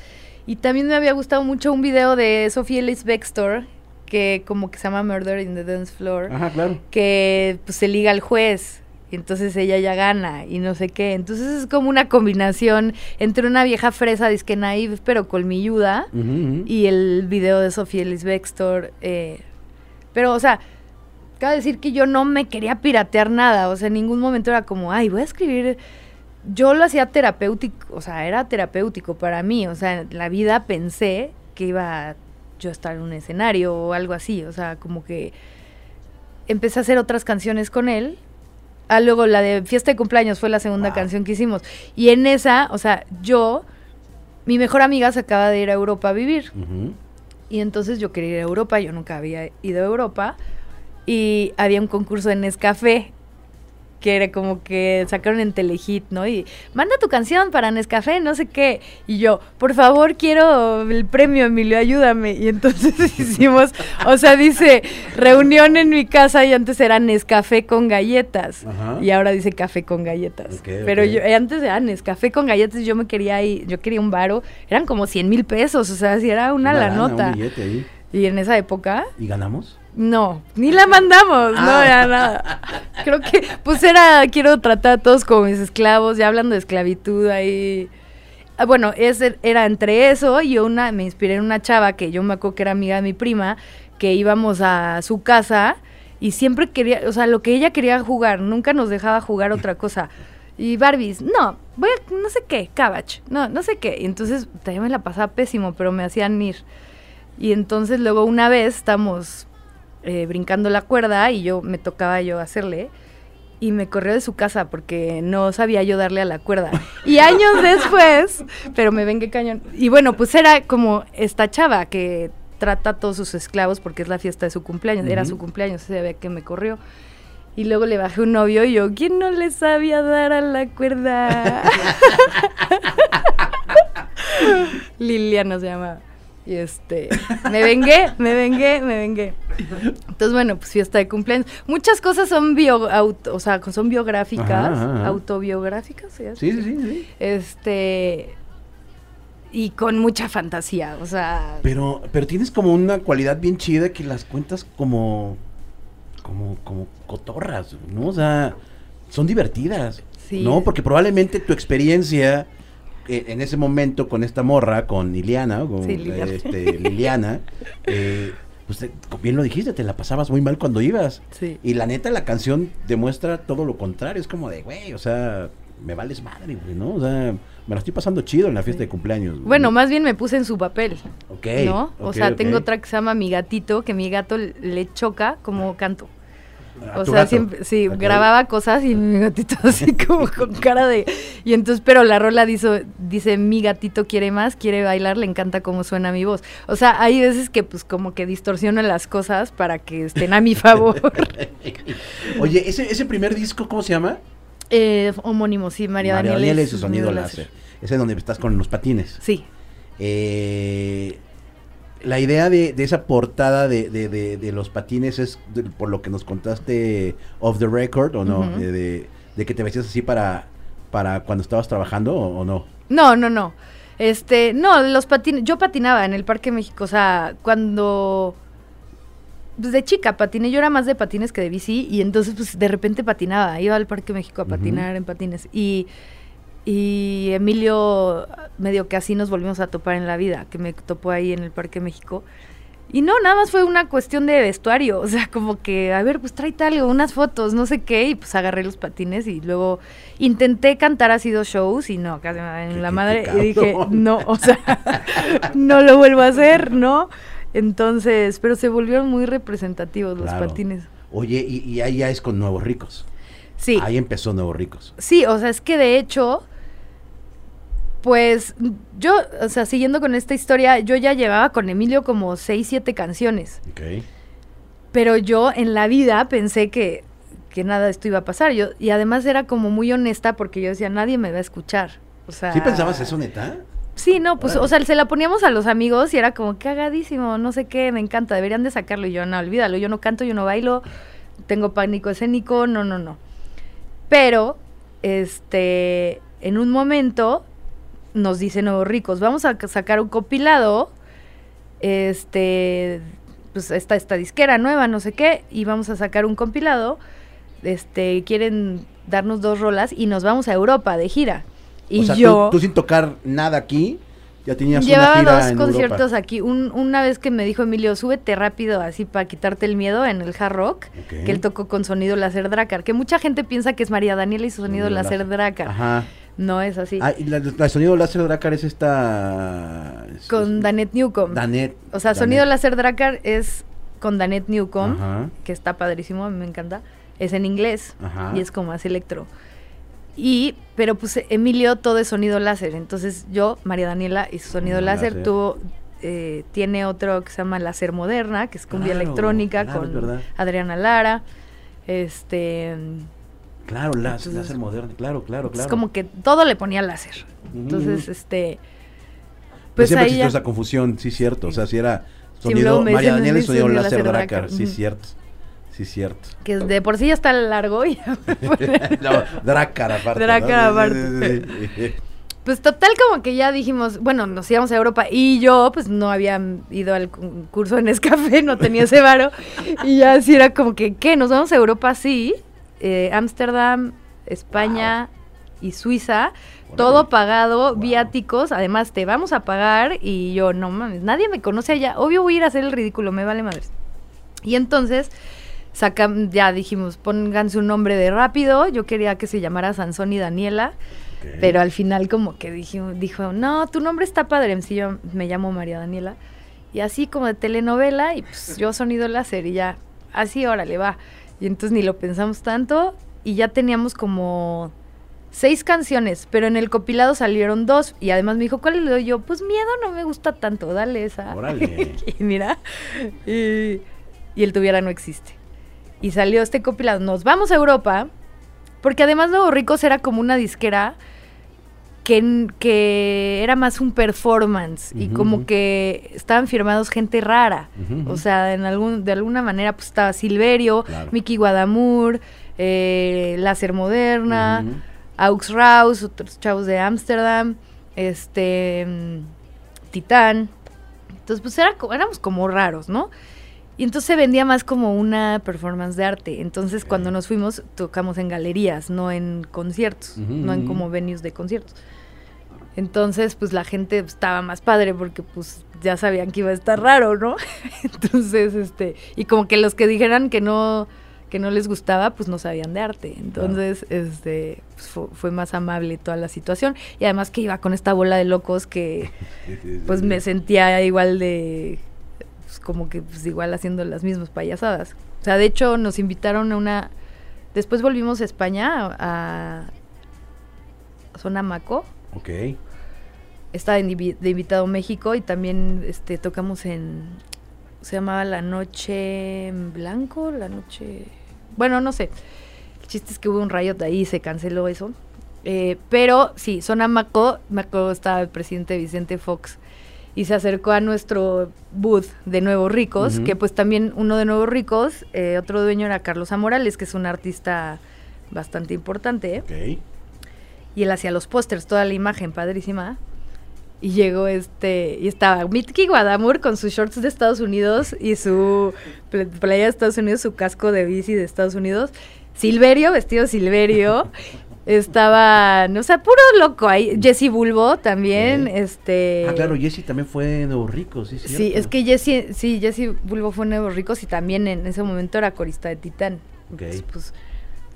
[SPEAKER 2] Y también me había gustado mucho un video de Sophie Ellis Bextor, que como que se llama Murder in the Dance Floor,
[SPEAKER 1] ajá, claro.
[SPEAKER 2] que pues se liga al juez. Y entonces ella ya gana y no sé qué. Entonces es como una combinación entre una vieja fresa, disque naive, pero colmilluda,
[SPEAKER 1] Ujú, ujú.
[SPEAKER 2] y el video de Sofía Ellis Bextor. eh, pero, o sea, cabe decir que yo no me quería piratear nada. O sea, en ningún momento era como, ay, voy a escribir. Yo lo hacía terapéutico, o sea, era terapéutico para mí. O sea, en la vida pensé que iba yo a estar en un escenario o algo así. O sea, como que empecé a hacer otras canciones con él. Ah, luego la de fiesta de cumpleaños fue la segunda
[SPEAKER 1] Wow.
[SPEAKER 2] canción que hicimos. Y en esa, o sea, yo, mi mejor amiga se acaba de ir a Europa a vivir. Y entonces yo quería ir a Europa, yo nunca había ido a Europa. Y había un concurso en Nescafé, que era como que sacaron en Telehit, ¿no? Y manda tu canción para Nescafé, no sé qué. Y yo, por favor, quiero el premio, Emilio, ayúdame. Y entonces hicimos, o sea, dice, reunión en mi casa y antes era Nescafé con galletas.
[SPEAKER 1] Ajá.
[SPEAKER 2] Y ahora dice café con galletas. Pero
[SPEAKER 1] ok.
[SPEAKER 2] yo, eh, antes era Nescafé con galletas, yo me quería ir, yo quería un varo, eran como 100 mil pesos, o sea, si era una, la
[SPEAKER 1] lana,
[SPEAKER 2] nota.
[SPEAKER 1] Un billete ahí.
[SPEAKER 2] Y en esa época,
[SPEAKER 1] ¿Y ganamos?
[SPEAKER 2] No, ni la mandamos, no,
[SPEAKER 1] Ah.
[SPEAKER 2] era nada. Creo que, pues era, quiero tratar a todos como mis esclavos, ya hablando de esclavitud ahí. Ah, Bueno, ese, era entre eso y una, me inspiré en una chava que yo me acuerdo que era amiga de mi prima, que íbamos a su casa y siempre quería, o sea, lo que ella quería jugar, nunca nos dejaba jugar otra cosa. Y Barbies, no, voy a, no sé qué, Cabbage, no, no sé qué. Y entonces también me la pasaba pésimo, pero me hacían ir. Y entonces luego una vez estamos eh, brincando la cuerda y yo me tocaba yo hacerle y me corrió de su casa porque no sabía yo darle a la cuerda. Y años después, pero me vengué cañón. Y bueno, pues era como esta chava que trata a todos sus esclavos porque es la fiesta de su cumpleaños, era su cumpleaños, se ve que me corrió. Y luego le bajé un novio y yo, ¿quién no le sabía dar a la cuerda? Liliana se llama. Y este, me vengué, me vengué, me vengué. Entonces, bueno, pues fiesta de cumpleaños. Muchas cosas son bio, auto- o sea, son biográficas,
[SPEAKER 1] Ajá, ajá, ajá.
[SPEAKER 2] autobiográficas, ¿sí?
[SPEAKER 1] Sí, sí, sí, sí.
[SPEAKER 2] Este, y con mucha fantasía, o sea,
[SPEAKER 1] Pero, pero tienes como una cualidad bien chida que las cuentas como, como, como cotorras, ¿no? O sea, son divertidas,
[SPEAKER 2] Sí.
[SPEAKER 1] ¿no? Porque probablemente tu experiencia eh, en ese momento con esta morra, con Liliana, con
[SPEAKER 2] Sí, Liliana.
[SPEAKER 1] este, Liliana, eh, pues te- bien lo dijiste, te la pasabas muy mal cuando ibas.
[SPEAKER 2] sí.
[SPEAKER 1] Y la neta, la canción demuestra todo lo contrario. Es como de, güey, o sea, me vales madre, güey, ¿no? O sea, me la estoy pasando chido en la fiesta de cumpleaños. güey.
[SPEAKER 2] Bueno, más bien me puse en su papel,
[SPEAKER 1] Ok,
[SPEAKER 2] ¿no? o sea, tengo otra que se llama Mi Gatito, que mi gato le choca como canto. O sea,
[SPEAKER 1] gato.
[SPEAKER 2] siempre, sí, grababa cosas y mi gatito así como con cara de... Y entonces, pero la rola dice, dice, mi gatito quiere más, quiere bailar, le encanta cómo suena mi voz. O sea, hay veces que pues como que distorsiono las cosas para que estén a mi favor.
[SPEAKER 1] Oye, ese, ese primer disco, ¿cómo se llama?
[SPEAKER 2] eh, homónimo, sí, María, Daniela.
[SPEAKER 1] Daniela y su sonido láser. Ese es donde estás con los patines.
[SPEAKER 2] Sí.
[SPEAKER 1] Eh, la idea de, de esa portada de, de- de- de los patines es por lo que nos contaste off the record, ¿o no?
[SPEAKER 2] Ujú.
[SPEAKER 1] de, que te vestías así para, para cuando estabas trabajando, ¿o, o no?
[SPEAKER 2] No, no, no. Este, no, los patines, yo patinaba en el Parque México, o sea, cuando pues de chica patiné, yo era más de patines que de bici y entonces pues de repente patinaba, iba al Parque México a patinar en patines y y Emilio medio que así nos volvimos a topar en la vida, que me topó ahí en el Parque México. Y no, nada más fue una cuestión de vestuario, o sea, como que, a ver, pues tráete algo, unas fotos, no sé qué, y pues agarré los patines y luego intenté cantar así dos shows y no, casi me en la madre y dije, no, o sea, no lo vuelvo a hacer, ¿no? Entonces, pero se volvieron muy representativos los patines.
[SPEAKER 1] Oye, y, y ahí ya es con Nuevos Ricos.
[SPEAKER 2] Sí.
[SPEAKER 1] Ahí empezó Nuevos Ricos.
[SPEAKER 2] Sí, o sea, es que de hecho, pues yo, o sea, siguiendo con esta historia, yo ya llevaba con Emilio como seis, siete canciones,
[SPEAKER 1] Ok.
[SPEAKER 2] pero yo en la vida pensé que, que nada de esto iba a pasar. Yo, y además era como muy honesta porque yo decía, nadie me va a escuchar. O sea,
[SPEAKER 1] ¿Sí pensabas eso, neta?
[SPEAKER 2] Sí, no, pues, o sea, se la poníamos a los amigos y era como cagadísimo, no sé qué, me encanta, deberían de sacarlo. Y yo, no, olvídalo, yo no canto, yo no bailo, tengo pánico escénico, no, no, no. Pero, este, en un momento nos dice Nuevos Ricos, vamos a ca- sacar un compilado, este, pues esta, esta disquera nueva, no sé qué, y vamos a sacar un compilado, este, quieren darnos dos rolas y nos vamos a Europa de gira. Y
[SPEAKER 1] o sea,
[SPEAKER 2] yo...
[SPEAKER 1] tú, sin tocar nada aquí, ya tenías
[SPEAKER 2] Llevaba
[SPEAKER 1] una gira
[SPEAKER 2] dos
[SPEAKER 1] en
[SPEAKER 2] conciertos
[SPEAKER 1] Europa.
[SPEAKER 2] aquí. Un- una vez que me dijo Emilio, súbete rápido así para quitarte el miedo en el hard rock, que él tocó con sonido láser Dracar, que mucha gente piensa que es María Daniela y su sonido láser. Dracar.
[SPEAKER 1] Ajá.
[SPEAKER 2] No es así.
[SPEAKER 1] Ah, y la, la sonido láser Dracar es esta... es-
[SPEAKER 2] con
[SPEAKER 1] es-
[SPEAKER 2] Danet Newcomb.
[SPEAKER 1] Danet.
[SPEAKER 2] o sea,
[SPEAKER 1] Danet.
[SPEAKER 2] sonido láser Dracar es con Danet Newcomb,
[SPEAKER 1] Ajá.
[SPEAKER 2] que está padrísimo, a mí me encanta. es en inglés
[SPEAKER 1] Ajá.
[SPEAKER 2] y es como más electro. Y, pero pues Emilio todo es sonido láser. Entonces yo, María Daniela, y su sonido láser,
[SPEAKER 1] láser.
[SPEAKER 2] tuvo, eh, tiene otro que se llama Láser Moderna, que es cumbia
[SPEAKER 1] Claro,
[SPEAKER 2] electrónica
[SPEAKER 1] claro,
[SPEAKER 2] con. Adriana Lara. Este,
[SPEAKER 1] Claro,
[SPEAKER 2] Entonces,
[SPEAKER 1] láser moderno, claro, claro, claro.
[SPEAKER 2] es como que todo le ponía láser. Entonces, este,
[SPEAKER 1] Pues siempre
[SPEAKER 2] ahí
[SPEAKER 1] existió
[SPEAKER 2] ya-
[SPEAKER 1] esa confusión, sí, cierto. O sea, si era sonido María Daniela y
[SPEAKER 2] "Es
[SPEAKER 1] sonido
[SPEAKER 2] sonido
[SPEAKER 1] láser
[SPEAKER 2] láser
[SPEAKER 1] Dracar.
[SPEAKER 2] Dracar".
[SPEAKER 1] Sí, cierto. Sí, cierto.
[SPEAKER 2] que de por sí ya está largo y
[SPEAKER 1] no, Dracar aparte.
[SPEAKER 2] Dracar
[SPEAKER 1] ¿no?
[SPEAKER 2] aparte.
[SPEAKER 1] Sí, sí, sí.
[SPEAKER 2] Pues total como que ya dijimos, bueno, nos íbamos a Europa y yo pues no había ido al curso en Escafé, no tenía ese varo y ya así era como que, ¿qué? Nos vamos a Europa, sí, eh, Ámsterdam, España y Suiza, todo pagado,
[SPEAKER 1] Wow.
[SPEAKER 2] viáticos, además te vamos a pagar y yo, no mames, nadie me conoce allá, obvio voy a ir a hacer el ridículo, me vale madres. Y entonces sacam- ya dijimos, pónganse un nombre de rápido, yo quería que se llamara Sansón y Daniela.
[SPEAKER 1] Ok.
[SPEAKER 2] Pero al final como que dijo, dijo, no, tu nombre está padre, si yo me llamo María Daniela. Y así como de telenovela, y pues yo sonido láser y ya, así, órale, va. Y entonces ni lo pensamos tanto y ya teníamos como seis canciones, pero en el compilado salieron dos y además me dijo, ¿cuál le doy yo? Pues miedo no me gusta tanto, dale esa.
[SPEAKER 1] Órale.
[SPEAKER 2] y mira, y, y el tuviera no existe. Y salió este compilado, nos vamos a Europa, porque además Nuevo Ricos era como una disquera que, que era más un performance y como que estaban firmados gente rara. O sea, en algún, de alguna manera pues estaba Silverio,
[SPEAKER 1] Claro.
[SPEAKER 2] Mickey Guadamur, eh, Láser Moderna. Aux Raus, otros chavos de Ámsterdam, este mm, Titán. Entonces, pues era, éramos como raros, ¿no? Y entonces se vendía más como una performance de arte. Entonces, cuando nos fuimos, tocamos en galerías, no en conciertos, no en como venues de conciertos. Entonces, pues la gente estaba más padre porque pues ya sabían que iba a estar raro, ¿no? Entonces, este, y como que los que dijeran que no que no les gustaba, pues no sabían de arte. Entonces, este, pues, fue, fue más amable toda la situación y además que iba con esta bola de locos que pues me sentía igual de pues, como que pues igual haciendo las mismas payasadas. O sea, de hecho nos invitaron a una después volvimos a España a, a Zona Maco
[SPEAKER 1] Ok.
[SPEAKER 2] estaba de, invi- de invitado México y también este tocamos en se llamaba La Noche en Blanco, La Noche bueno, no sé. El chiste es que hubo un riot ahí y se canceló eso. Eh, pero sí, Zona Maco, acuerdo estaba el presidente Vicente Fox y se acercó a nuestro booth de Nuevos Ricos, que pues también uno de Nuevos Ricos, eh, otro dueño era Carlos Amorales, que es un artista bastante importante. ¿eh?
[SPEAKER 1] Ok.
[SPEAKER 2] Y él hacía los pósters, toda la imagen padrísima. Y llegó este, y estaba Mitki Guadamur con sus shorts de Estados Unidos y su pl- playa de Estados Unidos, su casco de bici de Estados Unidos. Silverio, vestido Silverio. Estaba, no sé, puro loco ahí. Jesse Bulbo también, este...
[SPEAKER 1] Ah, claro, Jesse también fue de Nuevo Rico, sí,
[SPEAKER 2] Sí,
[SPEAKER 1] cierto.
[SPEAKER 2] es que Jesse, sí, Jesse Bulbo fue Nuevos Ricos y también en ese momento era corista de Titán.
[SPEAKER 1] Ok.
[SPEAKER 2] Entonces, pues,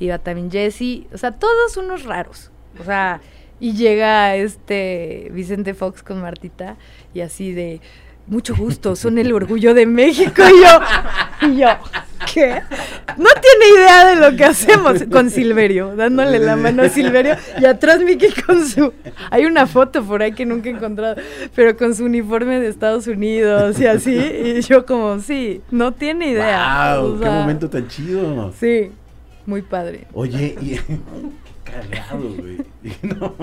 [SPEAKER 2] iba también Jesse, o sea, todos unos raros. O sea, y llega este Vicente Fox con Martita y así de mucho gusto, son el orgullo de México. Y yo, y yo, ¿qué? No tiene idea de lo que hacemos con Silverio, dándole la mano a Silverio y atrás Mickey con su. Hay una foto por ahí que nunca he encontrado, pero con su uniforme de Estados Unidos y así. Y yo, como, sí, no tiene idea.
[SPEAKER 1] Wow,
[SPEAKER 2] o
[SPEAKER 1] qué momento tan chido.
[SPEAKER 2] Sí, muy padre.
[SPEAKER 1] Oye, y cagado, güey. No.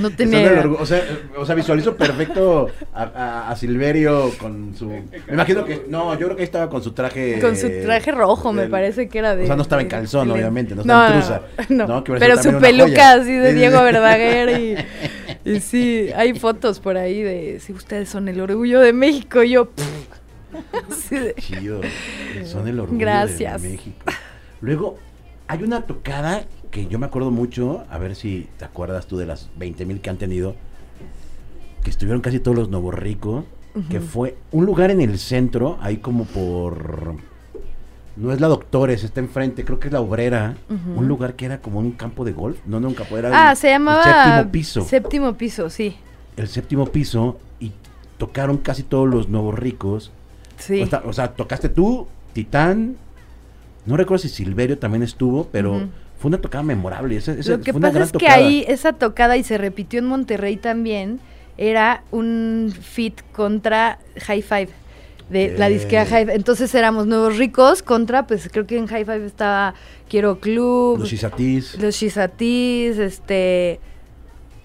[SPEAKER 2] No tenía
[SPEAKER 1] o, sea, o sea, visualizo perfecto a, a- a Silverio con su. Me imagino que. No, yo creo que ahí estaba con su traje.
[SPEAKER 2] Con su traje rojo, me parece que era de.
[SPEAKER 1] O sea, no estaba en calzón,
[SPEAKER 2] de-
[SPEAKER 1] obviamente, no estaba en trusa.
[SPEAKER 2] No,
[SPEAKER 1] ¿no? Que
[SPEAKER 2] pero su peluca
[SPEAKER 1] joya.
[SPEAKER 2] así de
[SPEAKER 1] Sí, sí,
[SPEAKER 2] Diego
[SPEAKER 1] sí.
[SPEAKER 2] Verdaguer y, y sí, hay fotos por ahí de si ustedes son el orgullo de México, y yo. así de-
[SPEAKER 1] Chido. Son el orgullo
[SPEAKER 2] Gracias.
[SPEAKER 1] de México. Luego, hay una tocada que yo me acuerdo mucho, a ver si te acuerdas tú de las 20 mil que han tenido, que estuvieron casi todos los novorricos, que
[SPEAKER 2] Ujú.
[SPEAKER 1] fue un lugar en el centro, ahí como por... No es la Doctores, está enfrente, creo que es la Obrera, un lugar que era como un campo de golf, no, no, un campo, era
[SPEAKER 2] Ah,
[SPEAKER 1] el-
[SPEAKER 2] se llamaba.
[SPEAKER 1] el séptimo piso.
[SPEAKER 2] Séptimo piso, sí.
[SPEAKER 1] el séptimo piso y tocaron casi todos los nuevos ricos.
[SPEAKER 2] Sí.
[SPEAKER 1] O, sea, o sea, tocaste tú, Titán, No recuerdo si Silverio también estuvo, pero. Fue una tocada memorable. esa- esa-
[SPEAKER 2] Lo que
[SPEAKER 1] fue una
[SPEAKER 2] pasa
[SPEAKER 1] gran
[SPEAKER 2] es que
[SPEAKER 1] tocada.
[SPEAKER 2] ahí esa tocada y se repitió en Monterrey también era un fit contra High Five de la
[SPEAKER 1] Ok.
[SPEAKER 2] disquera High Five. Entonces éramos nuevos ricos contra, pues creo que en High Five estaba Quiero Club,
[SPEAKER 1] Los Isatís.
[SPEAKER 2] los Shizatis, este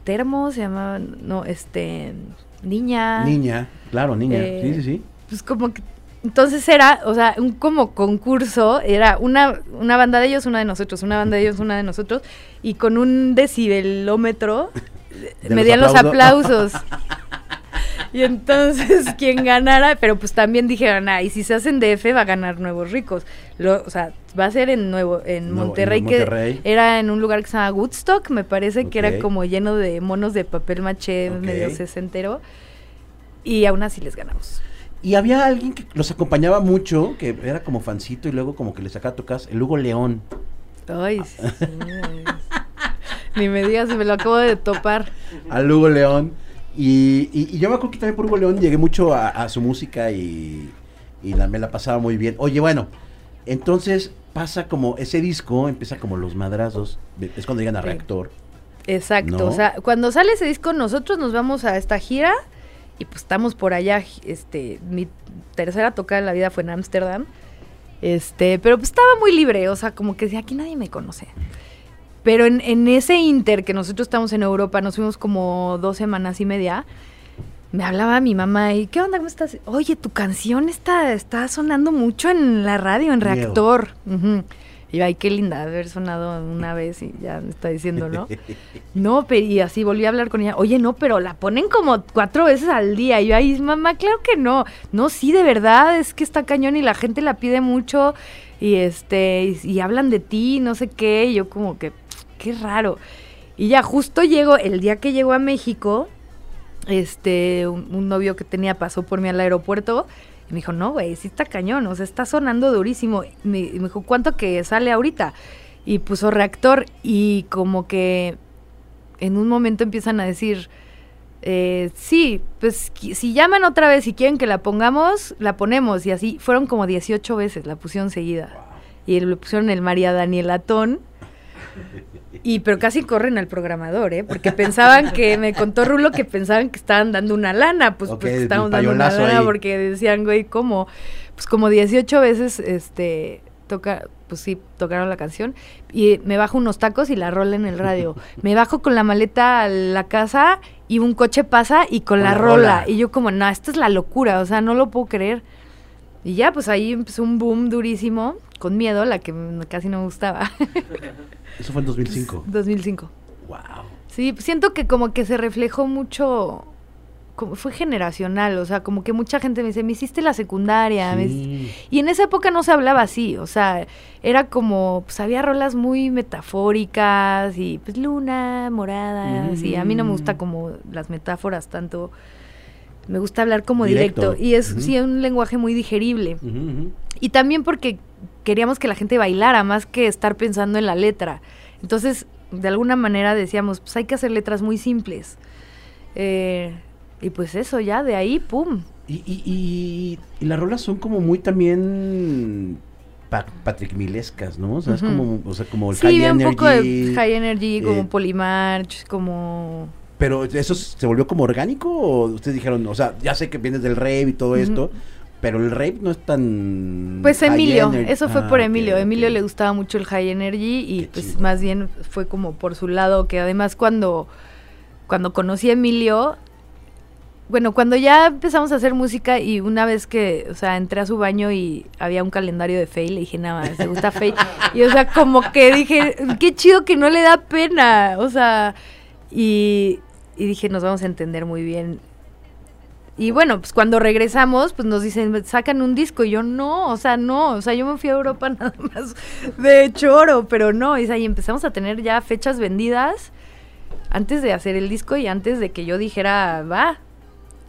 [SPEAKER 2] Termo se llamaba, no, este Niña.
[SPEAKER 1] Niña, claro, niña.
[SPEAKER 2] Eh,
[SPEAKER 1] sí, sí, sí.
[SPEAKER 2] Pues como que entonces era, o sea, un como concurso, era una, una banda de ellos, una de nosotros, una banda de ellos, una de nosotros, y con un decibelómetro
[SPEAKER 1] De
[SPEAKER 2] medían
[SPEAKER 1] los
[SPEAKER 2] los
[SPEAKER 1] aplausos.
[SPEAKER 2] y entonces quien ganara, pero pues también dijeron, ah, y si se hacen DF va a ganar Nuevos Ricos. Lo, o sea, va a ser en Nuevo, en Monterrey,
[SPEAKER 1] en
[SPEAKER 2] que era en un lugar que se llama Woodstock, me parece que era como lleno de monos de papel maché
[SPEAKER 1] Ok.
[SPEAKER 2] medio sesentero. Y aún así les ganamos.
[SPEAKER 1] Y había alguien que los acompañaba mucho, que era como fancito y luego como que le sacaba tocas, el Hugo León.
[SPEAKER 2] Ay, sí. Ni me digas, me lo acabo de topar.
[SPEAKER 1] Al Hugo León. Y, y- y yo me acuerdo que también por Hugo León llegué mucho a, a su música y, y la, me la pasaba muy bien. Oye, bueno, entonces pasa como ese disco, empieza como los madrazos, es cuando llegan a
[SPEAKER 2] Sí.
[SPEAKER 1] Reactor.
[SPEAKER 2] Exacto.
[SPEAKER 1] ¿No?
[SPEAKER 2] O sea, cuando sale ese disco, nosotros nos vamos a esta gira y pues estamos por allá. Este, mi tercera tocada en la vida fue en Ámsterdam. Este, pero pues estaba muy libre, o sea, como que decía, aquí nadie me conoce. Pero en, en ese inter que nosotros estamos en Europa, nos fuimos como dos semanas y media, me hablaba mi mamá y, ¿qué onda? ¿Cómo estás? Oye, tu canción está, está sonando mucho en la radio, en reactor. Ujú. Y ay, qué linda haber sonado una vez y ya me está diciendo, ¿no? No, pero y así volví a hablar con ella. Oye, no, pero la ponen como cuatro veces al día. Y yo, ay, mamá, claro que no. No, sí, de verdad, es que está cañón y la gente la pide mucho. Y este, y, y hablan de ti, no sé qué. Y yo como que, qué raro. Y ya justo llego, el día que llego a México, este, un, un novio que tenía pasó por mí al aeropuerto. Me dijo, no, güey, sí está cañón, o sea, está sonando durísimo. Y me, me dijo, ¿cuánto que sale ahorita? Y puso reactor y como que en un momento empiezan a decir, eh, sí, pues si llaman otra vez y quieren que la pongamos, la ponemos. Y así fueron como 18 veces, la pusieron seguida. Y le pusieron el María Daniela Ton. Y pero casi corren al programador, ¿eh? Porque pensaban que, me contó Rulo que pensaban que estaban dando una lana, pues estábamos dando una lana,
[SPEAKER 1] ahí.
[SPEAKER 2] porque decían, güey, ¿cómo? Pues como 18 veces, este, toca, pues sí, tocaron la canción. Y me bajo unos tacos y la rola en el radio. me bajo con la maleta a la casa y un coche pasa y con,
[SPEAKER 1] Con
[SPEAKER 2] la,
[SPEAKER 1] la
[SPEAKER 2] rola.
[SPEAKER 1] rola.
[SPEAKER 2] Y yo como, no, esto es la locura, o sea, no lo puedo creer. Y ya, pues ahí empezó un boom durísimo, con miedo, la que casi no me gustaba.
[SPEAKER 1] Eso fue en 2005.
[SPEAKER 2] 2005.
[SPEAKER 1] Wow.
[SPEAKER 2] Sí, pues siento que como que se reflejó mucho, como fue generacional, o sea, como que mucha gente me dice, me hiciste la secundaria. me hic-". Y en esa época no se hablaba así, o sea, era como, pues había rolas muy metafóricas y pues luna, moradas, y a mí no me gusta
[SPEAKER 1] Mm.
[SPEAKER 2] como las metáforas tanto, me gusta hablar como
[SPEAKER 1] Directo.
[SPEAKER 2] directo, y es sí un lenguaje muy digerible. Y también porque queríamos que la gente bailara más que estar pensando en la letra. Entonces, de alguna manera decíamos, pues hay que hacer letras muy simples. Eh, y pues eso, ya de ahí, ¡pum!
[SPEAKER 1] Y, y, y, y las rolas son como muy también pa Patrick Milescas, ¿no? O sea, es como, o sea, como el
[SPEAKER 2] Sí,
[SPEAKER 1] high
[SPEAKER 2] un
[SPEAKER 1] energy.
[SPEAKER 2] poco de high energy, como
[SPEAKER 1] eh,
[SPEAKER 2] Polymarch, como...
[SPEAKER 1] Pero eso se volvió como orgánico o ustedes dijeron, o sea, ya sé que vienes del rap y todo esto, pero el rap no es tan
[SPEAKER 2] Pues Emilio, eso fue
[SPEAKER 1] Ah,
[SPEAKER 2] por Emilio. Emilio le gustaba mucho el high energy y
[SPEAKER 1] Qué
[SPEAKER 2] pues más bien fue como por su lado, que además cuando, cuando conocí a Emilio, bueno, cuando ya empezamos a hacer música y una vez que, o sea, entré a su baño y había un calendario de Faye, le dije, nada más, ¿te gusta Faye? Y o sea, como que dije, qué chido que no le da pena, o sea, y, y dije, nos vamos a entender muy bien. Y bueno, pues cuando regresamos, pues nos dicen, sacan un disco. Y yo, no, o sea, no, o sea, yo me fui a Europa nada más de choro, pero no. Y, empezamos a tener ya fechas vendidas antes de hacer el disco y antes de que yo dijera, va.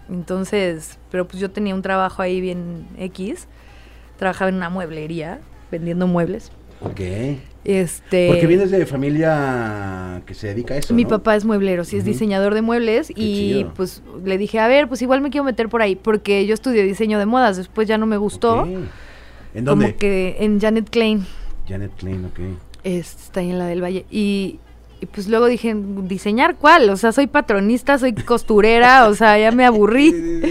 [SPEAKER 2] Entonces, pero pues yo tenía un trabajo ahí bien X. Trabajaba en una mueblería, vendiendo muebles.
[SPEAKER 1] Ok.
[SPEAKER 2] Este,
[SPEAKER 1] Porque vienes de familia que se dedica a eso,
[SPEAKER 2] mi
[SPEAKER 1] ¿no?
[SPEAKER 2] papá es mueblero, sí es diseñador de muebles
[SPEAKER 1] Qué
[SPEAKER 2] y
[SPEAKER 1] chido.
[SPEAKER 2] pues le dije, a ver, pues igual me quiero meter por ahí, porque yo estudié diseño de modas, después ya no me gustó.
[SPEAKER 1] ¿En dónde?
[SPEAKER 2] como que en Janet Klein,
[SPEAKER 1] Janet Klein, ok.
[SPEAKER 2] Está ahí en la del Valle. Y, y pues luego dije, ¿diseñar cuál? O sea, soy patronista, soy costurera, o sea, ya me aburrí.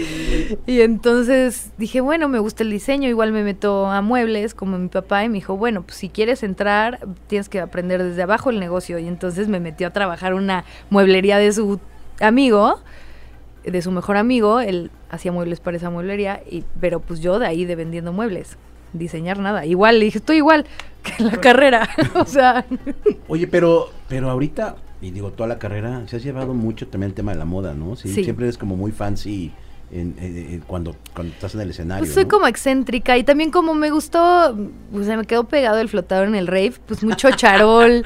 [SPEAKER 2] Y entonces dije, bueno, me gusta el diseño, igual me meto a muebles como mi papá y me dijo, bueno, pues si quieres entrar, tienes que aprender desde abajo el negocio. Y entonces me metió a trabajar una mueblería de su amigo, de su mejor amigo, él hacía muebles para esa mueblería, y, pero pues yo de ahí de vendiendo muebles, diseñar nada. Igual, le dije, estoy igual que en la carrera, o sea...
[SPEAKER 1] Oye, pero, pero ahorita, y digo, toda la carrera, se has llevado mucho también el tema de la moda, ¿no? Sí,
[SPEAKER 2] Sí.
[SPEAKER 1] Siempre eres como muy fancy en, en- en- cuando, cuando estás en el escenario.
[SPEAKER 2] Pues soy
[SPEAKER 1] ¿no?
[SPEAKER 2] como excéntrica y también como me gustó, o sea, me quedó pegado el flotador en el rave, pues mucho charol,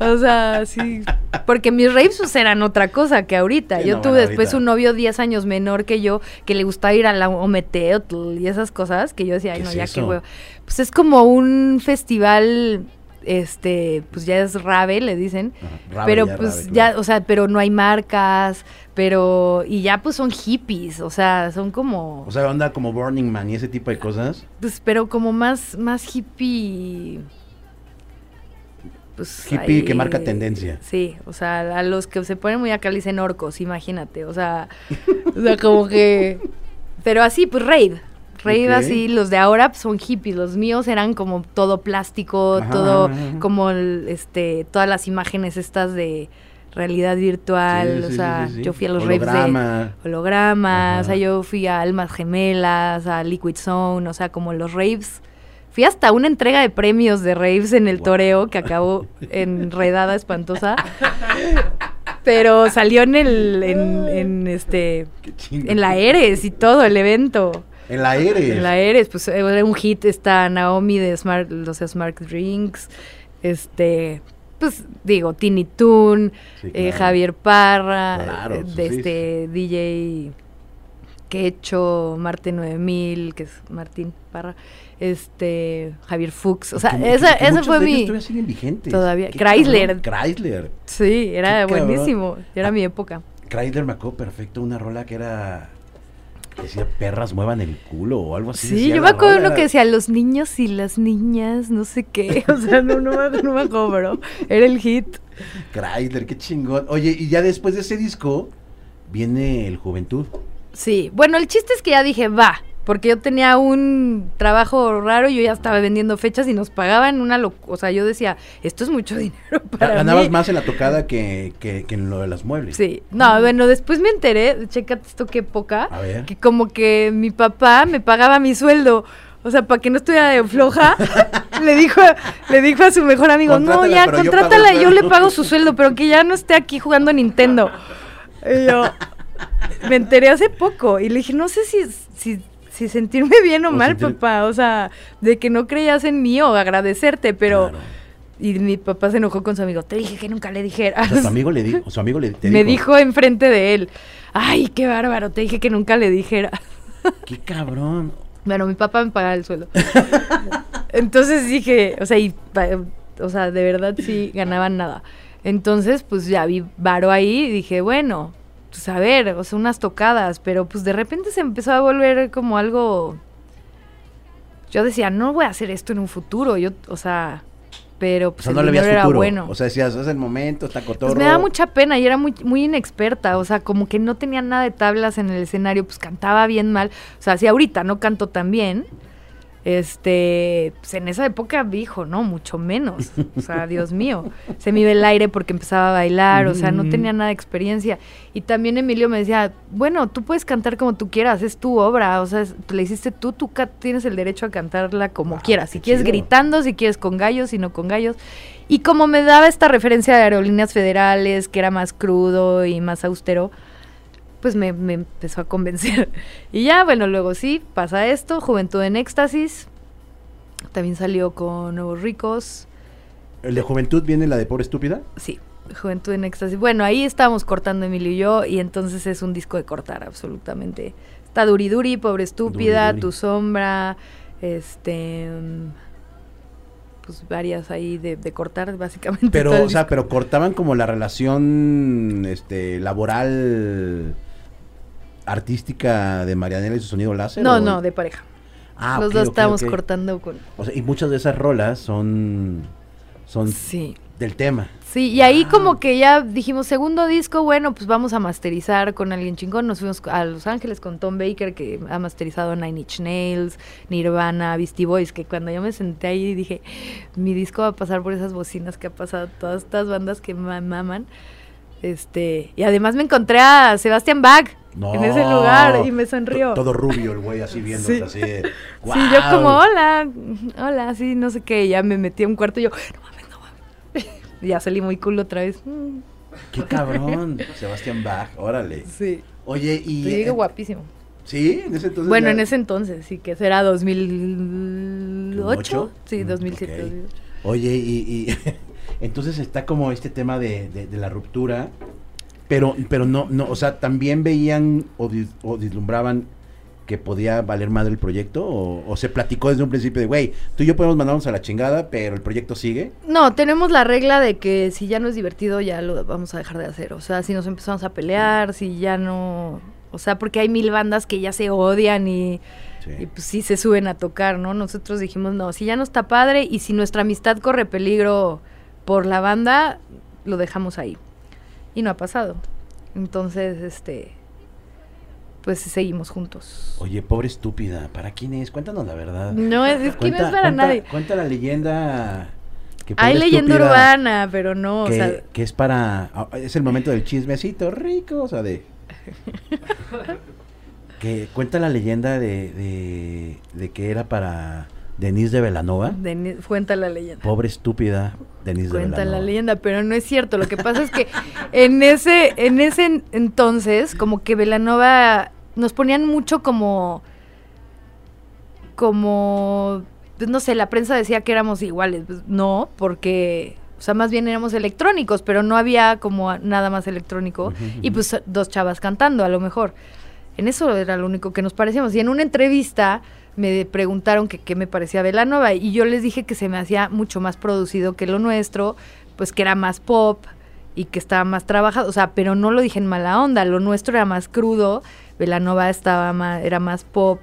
[SPEAKER 2] o sea, sí, porque mis raves pues eran otra cosa que ahorita.
[SPEAKER 1] Sí,
[SPEAKER 2] yo
[SPEAKER 1] no,
[SPEAKER 2] tuve
[SPEAKER 1] bueno,
[SPEAKER 2] después
[SPEAKER 1] ahorita.
[SPEAKER 2] un novio 10 años menor que yo, que le gustaba ir a la Ometeotl y esas cosas, que yo decía, ay
[SPEAKER 1] ¿Qué
[SPEAKER 2] no,
[SPEAKER 1] es
[SPEAKER 2] ya qué huevo. Pues es como un festival, este, pues ya es rave, le dicen,
[SPEAKER 1] rave,
[SPEAKER 2] pero
[SPEAKER 1] ya,
[SPEAKER 2] pues
[SPEAKER 1] rave,
[SPEAKER 2] ya, o sea, pero no hay marcas, pero, y ya pues son hippies, o sea, son como...
[SPEAKER 1] O sea, onda como Burning Man y ese tipo de cosas.
[SPEAKER 2] Pues, pero como más, más hippie. Pues,
[SPEAKER 1] Hippie que marca tendencia.
[SPEAKER 2] Sí, o sea, a los que se ponen muy acá le dicen orcos, imagínate. O sea, o sea, como que. Pero así, pues rave. Rave
[SPEAKER 1] Ok.
[SPEAKER 2] así, los de ahora pues, son hippies, los míos eran como todo plástico,
[SPEAKER 1] Ajá,
[SPEAKER 2] todo
[SPEAKER 1] ajá, ajá.
[SPEAKER 2] como el, este, todas las imágenes estas de realidad virtual,
[SPEAKER 1] Sí,
[SPEAKER 2] o
[SPEAKER 1] sí,
[SPEAKER 2] sea,
[SPEAKER 1] sí,
[SPEAKER 2] yo fui a los raves de
[SPEAKER 1] Holograma.
[SPEAKER 2] hologramas, o sea,
[SPEAKER 1] Ajá.
[SPEAKER 2] yo fui a Almas Gemelas, a Liquid Zone, o sea, como los raves. Fui hasta una entrega de premios de raves en el
[SPEAKER 1] Wow.
[SPEAKER 2] toreo que acabó enredada espantosa. Pero salió en el en, en, este en la Eres y todo el evento.
[SPEAKER 1] En la Eres.
[SPEAKER 2] En la Eres, pues era un hit está Naomi de Smart los Smart Drinks, este pues digo, Tiny Toon,
[SPEAKER 1] Sí,
[SPEAKER 2] eh. Javier Parra,
[SPEAKER 1] Claro,
[SPEAKER 2] eh,
[SPEAKER 1] sí,
[SPEAKER 2] de
[SPEAKER 1] sí,
[SPEAKER 2] este DJ Quecho, Marte 9000, que es Martín Parra, este Javier Fuchs, o sea,
[SPEAKER 1] Que-
[SPEAKER 2] esa,
[SPEAKER 1] que-
[SPEAKER 2] fue
[SPEAKER 1] de
[SPEAKER 2] mi...
[SPEAKER 1] todavía siguen vigentes.
[SPEAKER 2] Todavía.
[SPEAKER 1] Qué
[SPEAKER 2] Chrysler.
[SPEAKER 1] cabrón. Chrysler.
[SPEAKER 2] Sí, era
[SPEAKER 1] Qué cabrón.
[SPEAKER 2] buenísimo, era
[SPEAKER 1] Ah,
[SPEAKER 2] mi época.
[SPEAKER 1] Chrysler me acuerdo perfecto una rola que era. que decía perras muevan el culo o algo así.
[SPEAKER 2] Sí, yo me acuerdo
[SPEAKER 1] rola.
[SPEAKER 2] uno que decía los niños y las niñas, no sé qué, o sea, no, no, me- no me acuerdo, era el hit.
[SPEAKER 1] Chrysler, qué chingón. Oye, y ya después de ese disco viene el Juventud.
[SPEAKER 2] Sí, bueno, el chiste es que ya dije, va, porque yo tenía un trabajo raro, yo ya estaba vendiendo fechas y nos pagaban una locura, o sea, yo decía, esto es mucho dinero para
[SPEAKER 1] Ganabas
[SPEAKER 2] mí.
[SPEAKER 1] más en la tocada que, que, que en lo de las muebles.
[SPEAKER 2] Sí, no, bueno, después me enteré, chécate esto qué época,
[SPEAKER 1] A ver.
[SPEAKER 2] que como que mi papá me pagaba mi sueldo. O sea, para que no estuviera de floja, le dijo, le dijo a su mejor amigo, no, ya,
[SPEAKER 1] yo
[SPEAKER 2] contrátala,
[SPEAKER 1] el
[SPEAKER 2] yo, le
[SPEAKER 1] sueldo".
[SPEAKER 2] pago su sueldo, pero que ya no esté aquí jugando Nintendo. Y yo me enteré hace poco y le dije, no sé si, si, si sentirme bien o
[SPEAKER 1] O
[SPEAKER 2] mal,
[SPEAKER 1] sentir-
[SPEAKER 2] papá. O sea, de que no creías en mí o agradecerte, pero...
[SPEAKER 1] Claro.
[SPEAKER 2] Y mi papá se enojó con su amigo, te dije que nunca le
[SPEAKER 1] O
[SPEAKER 2] dijeras.
[SPEAKER 1] sea, su amigo le dijo, su amigo le te
[SPEAKER 2] me dijo enfrente de él, ay, qué bárbaro, te dije que nunca le dijera.
[SPEAKER 1] Qué cabrón.
[SPEAKER 2] Bueno, mi papá me pagaba el sueldo. Entonces dije, o sea, y, o sea, de verdad sí ganaban nada. Entonces, pues ya vi varo ahí y dije, bueno, pues a ver, o sea, unas tocadas, pero pues de repente se empezó a volver como algo... Yo decía, no voy a hacer esto en un futuro, yo, o sea, pero
[SPEAKER 1] O
[SPEAKER 2] pues
[SPEAKER 1] sea,
[SPEAKER 2] el
[SPEAKER 1] no le veías
[SPEAKER 2] era
[SPEAKER 1] futuro.
[SPEAKER 2] bueno.
[SPEAKER 1] O sea, decías, es el momento, está cotorro.
[SPEAKER 2] Pues me da mucha pena y era muy, muy inexperta, o sea, como que no tenía nada de tablas en el escenario, pues cantaba bien mal, o sea, si ahorita no canto tan bien, este, pues en esa época, hijo, no, mucho menos, o sea, Dios mío, se me iba el aire porque empezaba a bailar, o sea, no tenía nada de experiencia, y también Emilio me decía, bueno, tú puedes cantar como tú quieras, es tu obra, o sea, es- la hiciste tú, tú tienes el derecho a cantarla como
[SPEAKER 1] Wow,
[SPEAKER 2] quieras, si quieres
[SPEAKER 1] chido.
[SPEAKER 2] gritando, si quieres con gallos, si no con gallos, y como me daba esta referencia de aerolíneas federales, que era más crudo y más austero, pues me, me empezó a convencer. Y ya, bueno, luego sí, pasa esto, Juventud en Éxtasis. También salió con Nuevos Ricos.
[SPEAKER 1] ¿El de Juventud viene la de Pobre Estúpida?
[SPEAKER 2] Sí, Juventud en Éxtasis. Bueno, ahí estábamos cortando Emilio y yo, y entonces es un disco de cortar, absolutamente. Está Duri Duri, Pobre Estúpida. Tu Sombra, este... Pues varias ahí de, de cortar, básicamente.
[SPEAKER 1] Pero, o sea, pero cortaban como la relación este, laboral artística de Marianela y su sonido láser.
[SPEAKER 2] No,
[SPEAKER 1] ¿o?
[SPEAKER 2] no, de pareja.
[SPEAKER 1] Ah,
[SPEAKER 2] Los
[SPEAKER 1] ok,
[SPEAKER 2] dos
[SPEAKER 1] ok.
[SPEAKER 2] cortando con...
[SPEAKER 1] O sea, y muchas de esas rolas son, son
[SPEAKER 2] Sí.
[SPEAKER 1] del tema.
[SPEAKER 2] Sí, y ahí
[SPEAKER 1] Ah.
[SPEAKER 2] como que ya dijimos, segundo disco, bueno, pues vamos a masterizar con alguien chingón. Nos fuimos a Los Ángeles con Tom Baker, que ha masterizado Nine Inch Nails, Nirvana, Beastie Boys, que cuando yo me senté ahí dije, mi disco va a pasar por esas bocinas que ha pasado todas estas bandas que ma- maman. Este, y además me encontré a Sebastián Bach
[SPEAKER 1] No.
[SPEAKER 2] en ese lugar y me sonrió.
[SPEAKER 1] To- Todo rubio el güey así viendo
[SPEAKER 2] Sí.
[SPEAKER 1] así. de,
[SPEAKER 2] Sí, yo como, hola, hola, sí, no sé qué, y ya me metí a un cuarto y yo, no mames, no mames. Y ya salí muy cool otra vez.
[SPEAKER 1] Qué cabrón. Sebastián Bach, órale.
[SPEAKER 2] Sí.
[SPEAKER 1] Oye, y.
[SPEAKER 2] Te digo
[SPEAKER 1] eh,
[SPEAKER 2] guapísimo.
[SPEAKER 1] Sí, en ese entonces.
[SPEAKER 2] Bueno,
[SPEAKER 1] ya-
[SPEAKER 2] en ese entonces, sí, que será 2008.
[SPEAKER 1] ¿Ocho?
[SPEAKER 2] Sí,
[SPEAKER 1] Mm,
[SPEAKER 2] 2007.
[SPEAKER 1] ok.
[SPEAKER 2] 2008.
[SPEAKER 1] Oye, y, y entonces está como este tema de, de- de la ruptura, pero, pero no, no, o sea, también veían o, dis- o vislumbraban que podía valer madre el proyecto, o, o se platicó desde un principio de, güey, tú y yo podemos mandarnos a la chingada, pero el proyecto sigue.
[SPEAKER 2] No, tenemos la regla de que si ya no es divertido, ya lo vamos a dejar de hacer. O sea, si nos empezamos a pelear, si ya no. O sea, porque hay mil bandas que ya se odian y,
[SPEAKER 1] Sí.
[SPEAKER 2] y pues sí se suben a tocar, ¿no? Nosotros dijimos, no, si ya no está padre y si nuestra amistad corre peligro por la banda, lo dejamos ahí. Y no ha pasado. Entonces, este. Pues seguimos juntos.
[SPEAKER 1] Oye, pobre estúpida, ¿para quién es? Cuéntanos la verdad.
[SPEAKER 2] No, es, es que no es para
[SPEAKER 1] cuenta-
[SPEAKER 2] nadie.
[SPEAKER 1] Cuenta la leyenda. Que
[SPEAKER 2] Hay leyenda urbana, pero no,
[SPEAKER 1] Que,
[SPEAKER 2] o sea,
[SPEAKER 1] que es para. ah, Es el momento del chismecito rico, o sea, de. que cuenta la leyenda de, de, de que era para Denise de Velanova.
[SPEAKER 2] Deni- cuenta la leyenda.
[SPEAKER 1] Pobre estúpida Denise de
[SPEAKER 2] Cuenta
[SPEAKER 1] Velanova.
[SPEAKER 2] la leyenda, pero no es cierto. Lo que pasa es que en ese, en ese en- entonces, como que Velanova nos ponían mucho como, como, pues no sé, la prensa decía que éramos iguales. Pues, no, porque, o sea, más bien éramos electrónicos, pero no había como nada más electrónico. Y pues dos chavas cantando, a lo mejor. En eso era lo único que nos parecíamos. Y en una entrevista me preguntaron que qué me parecía Velanova y yo les dije que se me hacía mucho más producido que lo nuestro, pues que era más pop y que estaba más trabajado, o sea, pero no lo dije en mala onda, lo nuestro era más crudo, Velanova estaba más, era más pop.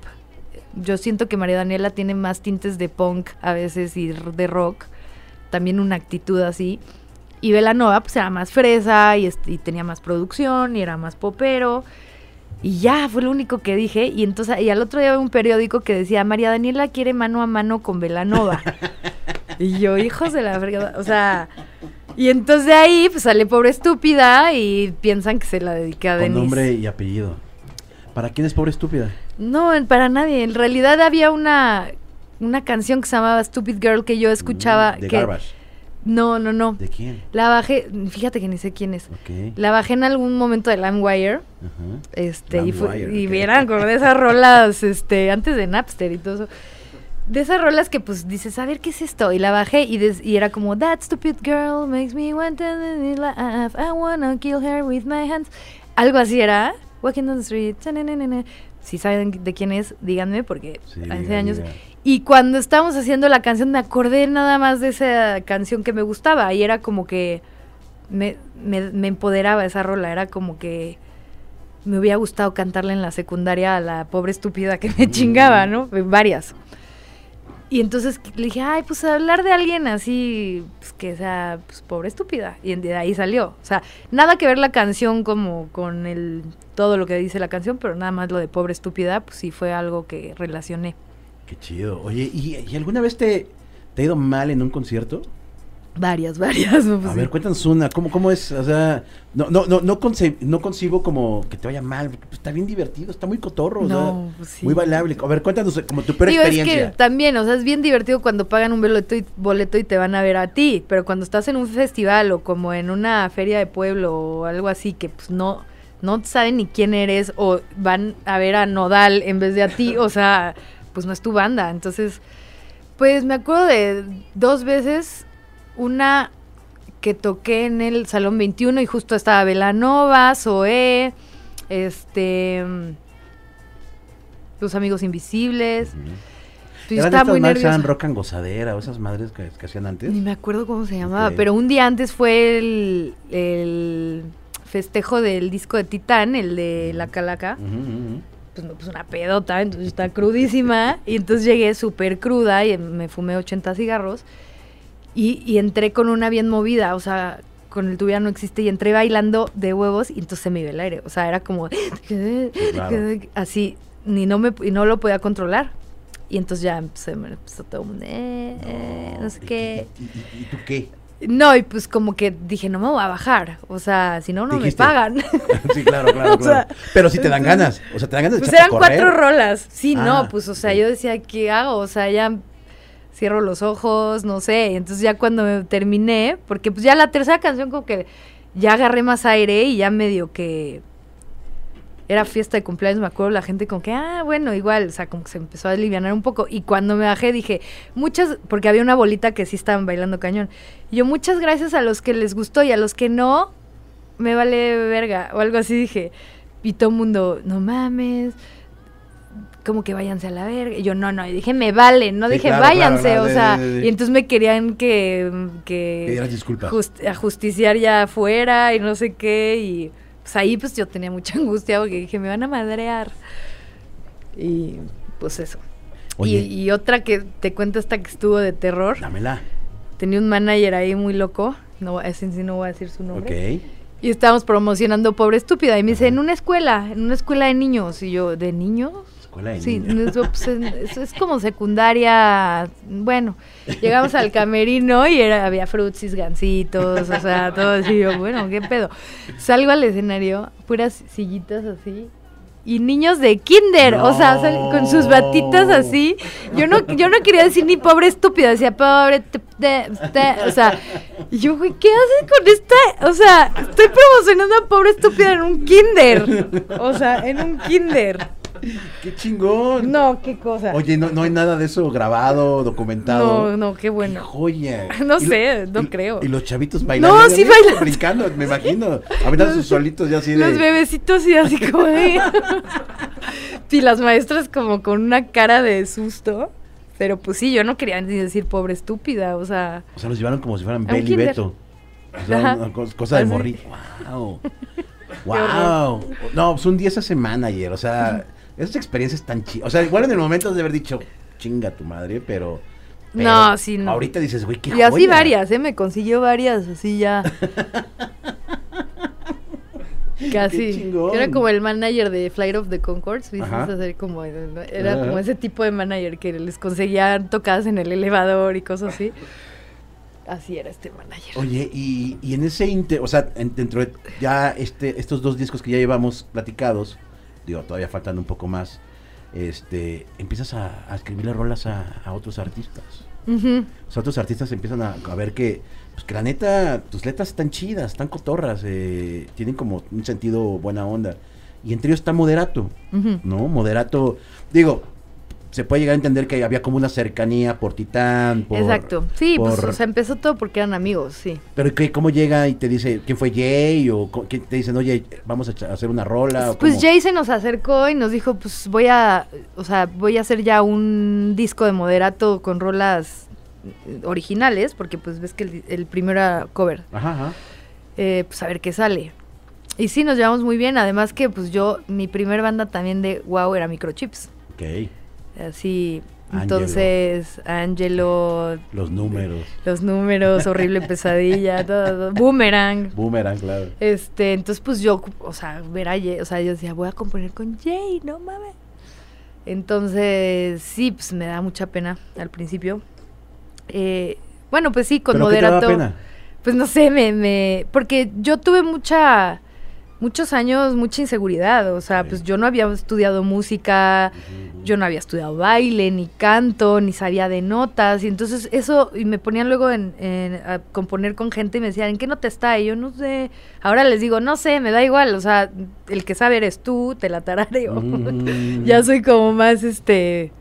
[SPEAKER 2] Yo siento que María Daniela tiene más tintes de punk a veces y de rock, también una actitud así. Y Velanova pues era más fresa y, y tenía más producción y era más popero. Y ya, fue lo único que dije. Y entonces, y al otro día había un periódico que decía, María Daniela quiere mano a mano con Velanova. y yo, hijos de la fregada, o sea... Y entonces de ahí, pues sale pobre estúpida y piensan que se la dediqué a
[SPEAKER 1] Con
[SPEAKER 2] Denise.
[SPEAKER 1] nombre y apellido. ¿Para quién es pobre estúpida?
[SPEAKER 2] No, para nadie. En realidad había una, una canción que se llamaba Stupid Girl que yo escuchaba.
[SPEAKER 1] Mm, De
[SPEAKER 2] que,
[SPEAKER 1] Garbage.
[SPEAKER 2] No, no, no.
[SPEAKER 1] ¿De quién?
[SPEAKER 2] La bajé, fíjate que ni sé quién es.
[SPEAKER 1] Ok.
[SPEAKER 2] La bajé en algún momento de LimeWire.
[SPEAKER 1] Ajá.
[SPEAKER 2] Este, y, fue-
[SPEAKER 1] LimeWire,
[SPEAKER 2] y
[SPEAKER 1] ok.
[SPEAKER 2] vieran como de esas rolas, este, antes de Napster y todo eso. De esas rolas que pues dices, a ver, ¿qué es esto? Y la bajé y, des- y era como, That stupid girl makes me want to laugh. I wanna kill her with my hands. Algo así era. Walking down the street. Si saben de quién es, díganme porque
[SPEAKER 1] Sí,
[SPEAKER 2] hace años. Y cuando estábamos haciendo la canción me acordé nada más de esa canción que me gustaba y era como que me, me, me empoderaba esa rola, era como que me hubiera gustado cantarle en la secundaria a la pobre estúpida que me
[SPEAKER 1] Mm.
[SPEAKER 2] chingaba, ¿no? Varias. Y entonces le dije, ay, pues hablar de alguien así, pues que sea, pues pobre estúpida. Y de ahí salió. O sea, nada que ver la canción como con el todo lo que dice la canción, pero nada más lo de pobre estúpida, pues sí fue algo que relacioné.
[SPEAKER 1] Qué chido. Oye, ¿y, y alguna vez te, te ha ido mal en un concierto?
[SPEAKER 2] Varias, varias. pues,
[SPEAKER 1] A
[SPEAKER 2] sí.
[SPEAKER 1] ver, cuéntanos una. ¿Cómo, cómo es? O sea, no, no, no, no, conce- no concibo como que te vaya mal. pues, está bien divertido, está muy cotorro. o sea,
[SPEAKER 2] pues sí.
[SPEAKER 1] Muy bailable. A ver, cuéntanos como tu peor
[SPEAKER 2] Digo, es
[SPEAKER 1] experiencia.
[SPEAKER 2] que también, o sea, es bien divertido cuando pagan un boleto y, boleto y te van a ver a ti, pero cuando estás en un festival o como en una feria de pueblo o algo así que pues no, no saben ni quién eres o van a ver a Nodal en vez de a ti, o sea, pues no es tu banda. Entonces, pues me acuerdo de dos veces, una que toqué en el Salón 21 y justo estaba Velanova, Zoé, este... Los Amigos Invisibles.
[SPEAKER 1] Ujú.
[SPEAKER 2] Pues yo
[SPEAKER 1] ¿Eran
[SPEAKER 2] estaba muy
[SPEAKER 1] que eran
[SPEAKER 2] nerviosa.
[SPEAKER 1] rock and gozadera o esas madres que, que hacían antes?
[SPEAKER 2] Ni me acuerdo cómo se llamaba,
[SPEAKER 1] Ok.
[SPEAKER 2] pero un día antes fue el, el festejo del disco de Titán, el de La Calaca.
[SPEAKER 1] Ujú, ujú.
[SPEAKER 2] pues, no, pues una pedota, entonces está crudísima. Y entonces llegué súper cruda y me fumé 80 cigarros. Y, y entré con una bien movida, o sea, con el tuviera no existe. Y entré bailando de huevos y entonces se me iba el aire. O sea, era como
[SPEAKER 1] Claro.
[SPEAKER 2] así, ni no, me, y no lo podía controlar. Y entonces ya se me empezó todo mundo, eh, eh, no sé
[SPEAKER 1] ¿y-
[SPEAKER 2] qué.
[SPEAKER 1] ¿Y, y- y tú qué?
[SPEAKER 2] No, y pues como que dije, no me voy a bajar. O sea, si no, no me pagan.
[SPEAKER 1] sí, claro, claro,
[SPEAKER 2] O
[SPEAKER 1] claro. Pero si te dan ganas, o sea, te dan ganas de
[SPEAKER 2] Pues eran
[SPEAKER 1] a correr.
[SPEAKER 2] cuatro rolas. Sí,
[SPEAKER 1] Ah,
[SPEAKER 2] no, pues o sea, yo decía, ¿qué hago? O sea, ya cierro los ojos, no sé. Entonces ya cuando terminé, porque pues ya la tercera canción como que ya agarré más aire y ya medio que era fiesta de cumpleaños, me acuerdo la gente como que, ah, bueno, igual, o sea, como que se empezó a aliviar un poco. Y cuando me bajé dije, muchas, porque había una bolita que sí estaban bailando cañón. Y yo, muchas gracias a los que les gustó y a los que no, me vale verga, o algo así dije. Y todo el mundo, no mames, como que váyanse a la verga. Y yo, no, no, y dije, me vale, no
[SPEAKER 1] Sí,
[SPEAKER 2] dije,
[SPEAKER 1] claro,
[SPEAKER 2] váyanse,
[SPEAKER 1] claro,
[SPEAKER 2] o sea, y entonces me querían que, que
[SPEAKER 1] disculpas.
[SPEAKER 2] just- a justiciar ya afuera y no sé qué, y pues ahí pues yo tenía mucha angustia porque dije, me van a madrear. Y pues eso.
[SPEAKER 1] Oye.
[SPEAKER 2] Y, y otra que te cuento esta que estuvo de terror,
[SPEAKER 1] Dámela.
[SPEAKER 2] tenía un manager ahí muy loco, no, ese sí no voy a decir su nombre.
[SPEAKER 1] Ok.
[SPEAKER 2] Y estábamos promocionando Pobre Estúpida. Y me dice, en una escuela, en una escuela de niños. Y yo, ¿de niños?
[SPEAKER 1] Escuela de
[SPEAKER 2] Sí,
[SPEAKER 1] niños.
[SPEAKER 2] pues, es como secundaria. Bueno, llegamos al camerino y era, había frutsis, gancitos, o sea, todo así. Yo, bueno, ¿qué pedo? Salgo al escenario, puras sillitas así. Y niños de kinder, o sea, con sus batitas así. Yo no, yo no quería decir ni pobre estúpida, decía pobre, te- te- te- o sea, y yo, güey, ¿qué haces con esta? O sea, estoy promocionando a pobre estúpida en un kinder. O sea, en un kinder.
[SPEAKER 1] ¡Qué chingón!
[SPEAKER 2] No, qué cosa.
[SPEAKER 1] Oye, no, no hay nada de eso grabado, documentado.
[SPEAKER 2] No, no, qué
[SPEAKER 1] ¡Qué
[SPEAKER 2] bueno.
[SPEAKER 1] joya!
[SPEAKER 2] No
[SPEAKER 1] Y lo-
[SPEAKER 2] sé, no
[SPEAKER 1] y-
[SPEAKER 2] creo.
[SPEAKER 1] Y los chavitos bailando.
[SPEAKER 2] No, sí bailan.
[SPEAKER 1] Brincando, me imagino. Ahorita sus solitos ya así de...
[SPEAKER 2] Los bebecitos y así como de... y las maestras como con una cara de susto. Pero pues sí, yo no quería ni decir pobre estúpida, o sea...
[SPEAKER 1] O sea, los llevaron como si fueran
[SPEAKER 2] un
[SPEAKER 1] Beli y. Beto. O sea, una cos- cosa de morrito. ¡Wow! ¡Wow! No, pues un día esa semana ayer. O sea, esas experiencias tan chidas. O sea, igual en el momento de haber dicho, chinga tu madre, pero. pero
[SPEAKER 2] No, sí, no.
[SPEAKER 1] Ahorita dices, güey, qué
[SPEAKER 2] Y así
[SPEAKER 1] joya".
[SPEAKER 2] varias, ¿eh? Me consiguió varias, así ya. Casi. Era como el manager de Flight of the Concords, ¿viste? Hacer como, era
[SPEAKER 1] Ajá.
[SPEAKER 2] como ese tipo de manager que les conseguían tocadas en el elevador y cosas así. Así era este manager.
[SPEAKER 1] Oye, y, y en ese inter, o sea, en- dentro de ya este, estos dos discos que ya llevamos platicados, digo, todavía faltan un poco más, este, empiezas a, a escribirle rolas a, a otros artistas.
[SPEAKER 2] Ujú.
[SPEAKER 1] O sea, otros artistas empiezan a, a ver que, pues que la neta, tus letras están chidas, están cotorras, eh, tienen como un sentido buena onda. Y entre ellos está Moderato. ¿no? Moderato, digo, se puede llegar a entender que había como una cercanía por Titán, por...
[SPEAKER 2] Exacto. Sí, pues,
[SPEAKER 1] por-
[SPEAKER 2] o sea, empezó todo porque eran amigos, sí.
[SPEAKER 1] Pero ¿qué, ¿cómo llega y te dice quién fue Jay? ¿O quién te dicen, oye, vamos a hacer una rola? o
[SPEAKER 2] Pues
[SPEAKER 1] cómo?
[SPEAKER 2] Jay se nos acercó y nos dijo, pues voy a, o sea, voy a hacer ya un disco de moderato con rolas eh, originales, porque pues ves que el, el primero era cover.
[SPEAKER 1] Ajá, ajá.
[SPEAKER 2] eh, pues a ver qué sale. Y sí, nos llevamos muy bien. Además que pues yo, mi primer banda también de wow era Microchips.
[SPEAKER 1] Ok,
[SPEAKER 2] Así,
[SPEAKER 1] Angelo.
[SPEAKER 2] entonces, Angelo,
[SPEAKER 1] los números.
[SPEAKER 2] los números, horrible pesadilla, todo, todo, Boomerang.
[SPEAKER 1] Boomerang, claro.
[SPEAKER 2] Este, entonces pues yo, o sea, ver a Jay, o sea, yo decía, voy a componer con Jay, no mames. Entonces, sí, pues me da mucha pena al principio. Eh, bueno, pues sí, con
[SPEAKER 1] ¿Pero qué te
[SPEAKER 2] moderato.
[SPEAKER 1] pena?
[SPEAKER 2] Pues no sé, me, me, porque yo tuve mucha, muchos años, mucha inseguridad, o sea,
[SPEAKER 1] Sí.
[SPEAKER 2] pues yo no había estudiado música, yo no había estudiado baile, ni canto, ni sabía de notas, y entonces eso, y me ponían luego en, en- a componer con gente y me decían, ¿en qué nota está? Y yo no sé, ahora les digo, no sé, me da igual, o sea, el que sabe eres tú, te la tarareo. Ya soy como más, este,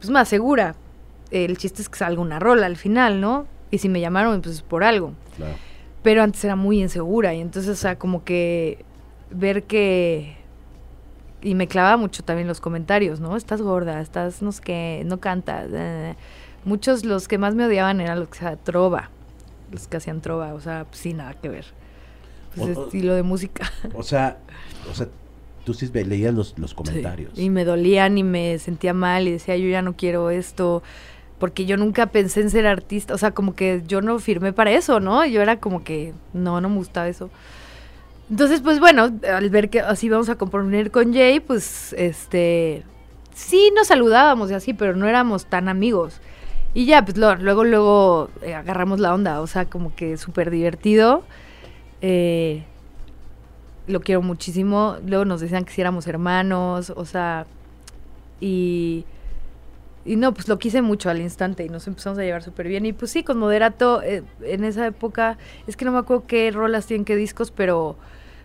[SPEAKER 2] pues más segura. El chiste es que salga una rola al final, ¿no? Y si me llamaron, pues es por algo
[SPEAKER 1] Claro.
[SPEAKER 2] Pero antes era muy insegura y entonces, o sea, como que ver que... Y me clavaba mucho también los comentarios, ¿no? Estás gorda, estás, no sé qué, no cantas. eh. Muchos, los que más me odiaban eran los que hacían trova, los que hacían trova, o sea, pues sí, nada que ver. Pues
[SPEAKER 1] O-
[SPEAKER 2] estilo de música.
[SPEAKER 1] O sea, o sea, tú sí leías los, los
[SPEAKER 2] Sí,
[SPEAKER 1] comentarios.
[SPEAKER 2] Y me dolían y me sentía mal y decía, yo ya no quiero esto, porque yo nunca pensé en ser artista, o sea, como que yo no firmé para eso, ¿no? Yo era como que, no, no me gustaba eso. Entonces, pues bueno, al ver que así vamos a componer con Jay, pues, este, sí nos saludábamos y así, pero no éramos tan amigos. Y ya, pues luego, luego eh, agarramos la onda, o sea, como que súper divertido. Eh, lo quiero muchísimo. Luego nos decían que si éramos hermanos, o sea, y, y no, pues lo quise mucho al instante y nos empezamos a llevar súper bien. Y pues sí, con Moderato, eh, en esa época, es que no me acuerdo qué rolas tienen, qué discos, pero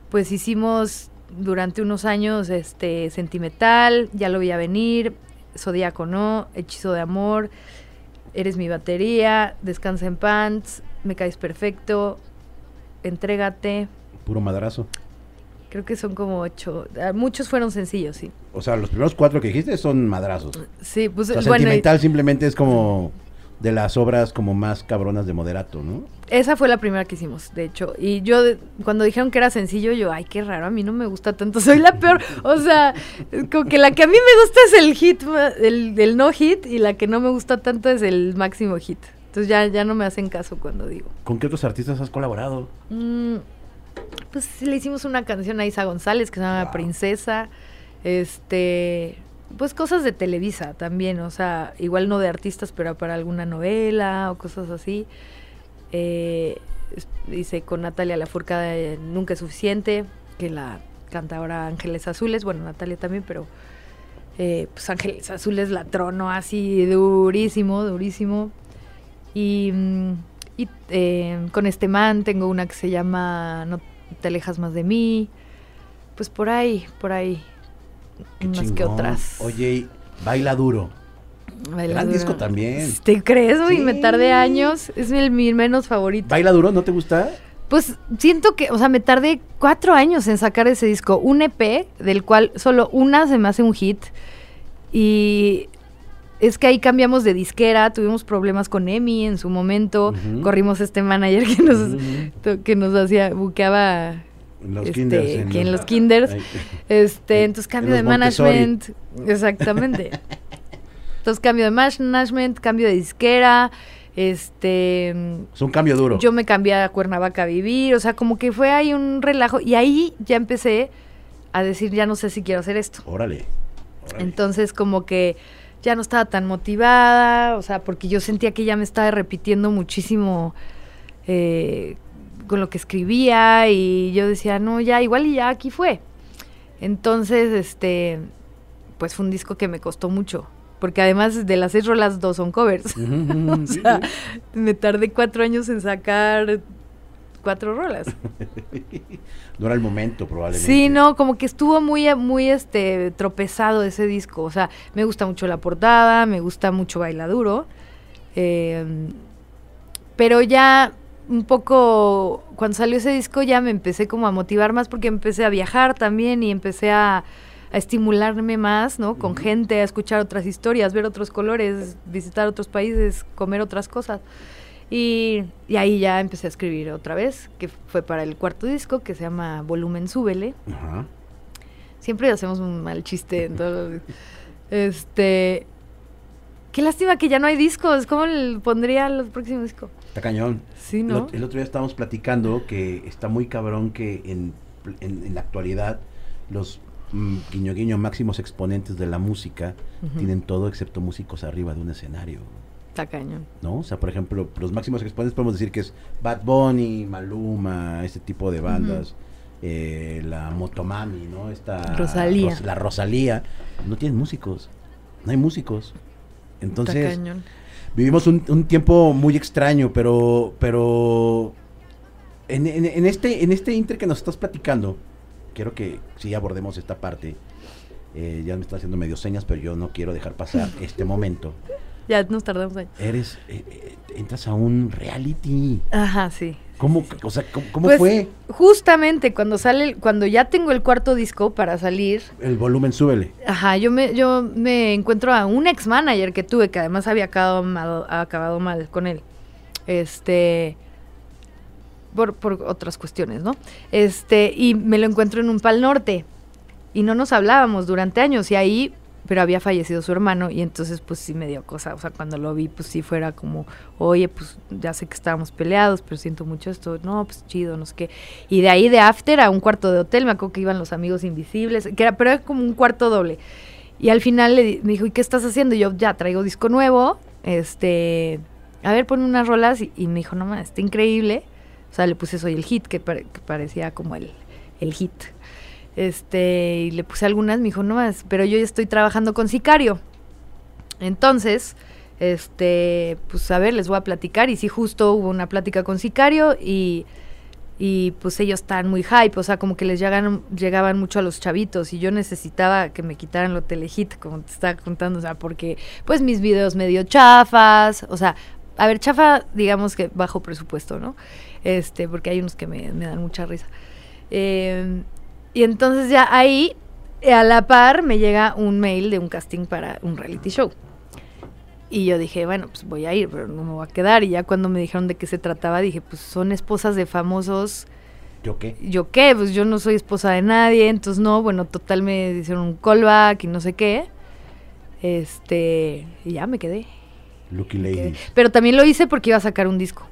[SPEAKER 2] pues hicimos durante unos años este Sentimental, Ya lo vi a venir, Zodíaco no, Hechizo de Amor, Eres mi batería, Descansa en Pants, Me caes perfecto, Entrégate.
[SPEAKER 1] Puro madrazo.
[SPEAKER 2] Creo que son como ocho. ah, Muchos fueron sencillos, sí.
[SPEAKER 1] O sea, los primeros cuatro que dijiste son madrazos.
[SPEAKER 2] Sí, pues
[SPEAKER 1] O sea,
[SPEAKER 2] bueno, y-
[SPEAKER 1] sentimental simplemente es como de las obras como más cabronas de moderato, ¿no?
[SPEAKER 2] esa fue la primera que hicimos, de hecho. Y yo, cuando dijeron que era sencillo, yo, ay, qué raro, a mí no me gusta tanto, soy la peor. O sea, como que la que a mí me gusta es el hit, el, el no hit, y la que no me gusta tanto es el máximo hit. Entonces ya, ya no me hacen caso cuando digo.
[SPEAKER 1] ¿Con qué otros artistas has colaborado?
[SPEAKER 2] Mm, pues le hicimos una canción a Isa González que se llama
[SPEAKER 1] Wow.
[SPEAKER 2] Princesa. Este, pues cosas de Televisa también, o sea, igual no de artistas, pero para alguna novela o cosas así. Eh, hice con Natalia Lafourcade Nunca es suficiente, que la canta ahora Ángeles Azules, bueno, Natalia también, pero eh, pues Ángeles Azules la trono así durísimo, durísimo. Y, mm, y, eh, con este man tengo una que se llama No te alejas más de mí. Pues por ahí, por ahí.
[SPEAKER 1] Qué
[SPEAKER 2] unas que otras.
[SPEAKER 1] Oye, baila duro.
[SPEAKER 2] Baila
[SPEAKER 1] gran
[SPEAKER 2] duro.
[SPEAKER 1] disco también.
[SPEAKER 2] ¿Te crees? Me
[SPEAKER 1] Sí.
[SPEAKER 2] tardé años. Es mi, mi menos favorito.
[SPEAKER 1] ¿Baila duro? ¿No te gusta?
[SPEAKER 2] Pues siento que, o sea, me tardé cuatro años en sacar ese disco. Un EP, del cual solo una se me hace un hit. Y es que ahí cambiamos de disquera, tuvimos problemas con Emi en su momento. Corrimos este manager que nos, que nos hacía, buqueaba
[SPEAKER 1] En los
[SPEAKER 2] Este,
[SPEAKER 1] kinders.
[SPEAKER 2] que en los kinders. Este,
[SPEAKER 1] En-
[SPEAKER 2] entonces cambio
[SPEAKER 1] en
[SPEAKER 2] de
[SPEAKER 1] Montessori.
[SPEAKER 2] management. Exactamente. entonces cambio de management, cambio de disquera. Este.
[SPEAKER 1] Es un cambio duro.
[SPEAKER 2] Yo me cambié a Cuernavaca a vivir. O sea, como que fue ahí un relajo. Y ahí ya empecé a decir, ya no sé si quiero hacer esto.
[SPEAKER 1] Órale. órale.
[SPEAKER 2] Entonces, como que ya no estaba tan motivada. O sea, porque yo sentía que ya me estaba repitiendo muchísimo. eh, con lo que escribía y yo decía, no, ya, igual y ya aquí fue. Entonces, este, pues fue un disco que me costó mucho, porque además de las seis rolas, dos son covers. O sea, me tardé cuatro años en sacar cuatro rolas.
[SPEAKER 1] No era el momento, probablemente.
[SPEAKER 2] Sí, no, como que estuvo muy, muy, este, tropezado ese disco. O sea, me gusta mucho la portada, me gusta mucho Bailaduro. eh, pero ya un poco, cuando salió ese disco ya me empecé como a motivar más porque empecé a viajar también y empecé a, a estimularme más, ¿no? Con
[SPEAKER 1] Ujú.
[SPEAKER 2] gente, a escuchar otras historias, ver otros colores, visitar otros países, comer otras cosas. Y, y ahí ya empecé a escribir otra vez, que fue para el cuarto disco, que se llama Volumen Súbele.
[SPEAKER 1] Ajá.
[SPEAKER 2] Siempre hacemos un mal chiste en todo. lo- Este. Qué lástima que ya no hay discos. ¿Cómo le pondría los próximos discos?
[SPEAKER 1] Está cañón.
[SPEAKER 2] Sí, ¿no?
[SPEAKER 1] el otro día estábamos platicando que está muy cabrón que en, en- en la actualidad los mm, guiño guiño máximos exponentes de la música tienen todo excepto músicos arriba de un escenario,
[SPEAKER 2] Está cañón.
[SPEAKER 1] ¿no? O sea, por ejemplo, los máximos exponentes podemos decir que es Bad Bunny, Maluma, este tipo de bandas, eh, la Motomami, ¿no? Esta
[SPEAKER 2] Rosalía.
[SPEAKER 1] Ros- la Rosalía, no tienen músicos, no hay músicos.
[SPEAKER 2] Está
[SPEAKER 1] Entonces,
[SPEAKER 2] cañón.
[SPEAKER 1] Vivimos un, un tiempo muy extraño, pero, pero en, en- en este, en este inter que nos estás platicando, quiero que sí abordemos esta parte. Eh, ya me está haciendo medio señas, pero yo no quiero dejar pasar este momento.
[SPEAKER 2] Ya nos tardamos ahí.
[SPEAKER 1] Eres, eh, eh, entras a un reality.
[SPEAKER 2] Ajá, sí.
[SPEAKER 1] ¿Cómo, o sea, cómo, cómo
[SPEAKER 2] Pues,
[SPEAKER 1] fue
[SPEAKER 2] Justamente cuando sale, cuando ya tengo el cuarto disco para salir,
[SPEAKER 1] el volumen? Súbele.
[SPEAKER 2] Ajá, yo me, yo me encuentro a un ex manager que tuve, que además había acabado mal, acabado mal con él. Este. Por, por otras cuestiones, ¿no? Este, y me lo encuentro en un pal norte. y no nos hablábamos durante años y ahí pero había fallecido su hermano y entonces pues sí me dio cosa, o sea, cuando lo vi pues sí fuera como, oye, pues ya sé que estábamos peleados, pero siento mucho esto, no, pues chido, no sé qué. Y de ahí de after a un cuarto de hotel, me acuerdo que iban los amigos invisibles, que era, pero era como un cuarto doble. Y al final le, me dijo, ¿y qué estás haciendo? Y yo, ya, traigo disco nuevo, este, a ver, pon unas rolas y, me dijo, no, man, está increíble. O sea, le puse Soy el Hit, que, que parecía como el, el hit. Este, y le puse algunas, me dijo, no más, pero yo ya estoy trabajando con Sicario. Entonces, este, pues a ver, les voy a platicar. Y sí, justo hubo una plática con Sicario y, y pues ellos están muy hype, o sea, como que les llegan, llegaban mucho a los chavitos y yo necesitaba que me quitaran lo telehit, como te estaba contando, o sea, porque pues mis videos medio chafas, o sea, a ver, chafa, digamos que bajo presupuesto, ¿no? Este, porque hay unos que me, me dan mucha risa. Eh, y entonces ya ahí, a la par, me llega un mail de un casting para un reality show. Y yo dije, bueno, pues voy a ir, pero no me voy a quedar. Y ya cuando me dijeron de qué se trataba, dije, pues son esposas de famosos.
[SPEAKER 1] ¿Yo qué?
[SPEAKER 2] ¿Yo qué? Pues yo no soy esposa de nadie, entonces no, bueno, total me hicieron un callback y no sé qué. Este, y ya me quedé.
[SPEAKER 1] Lucky Lady.
[SPEAKER 2] Pero también lo hice porque iba a sacar un disco.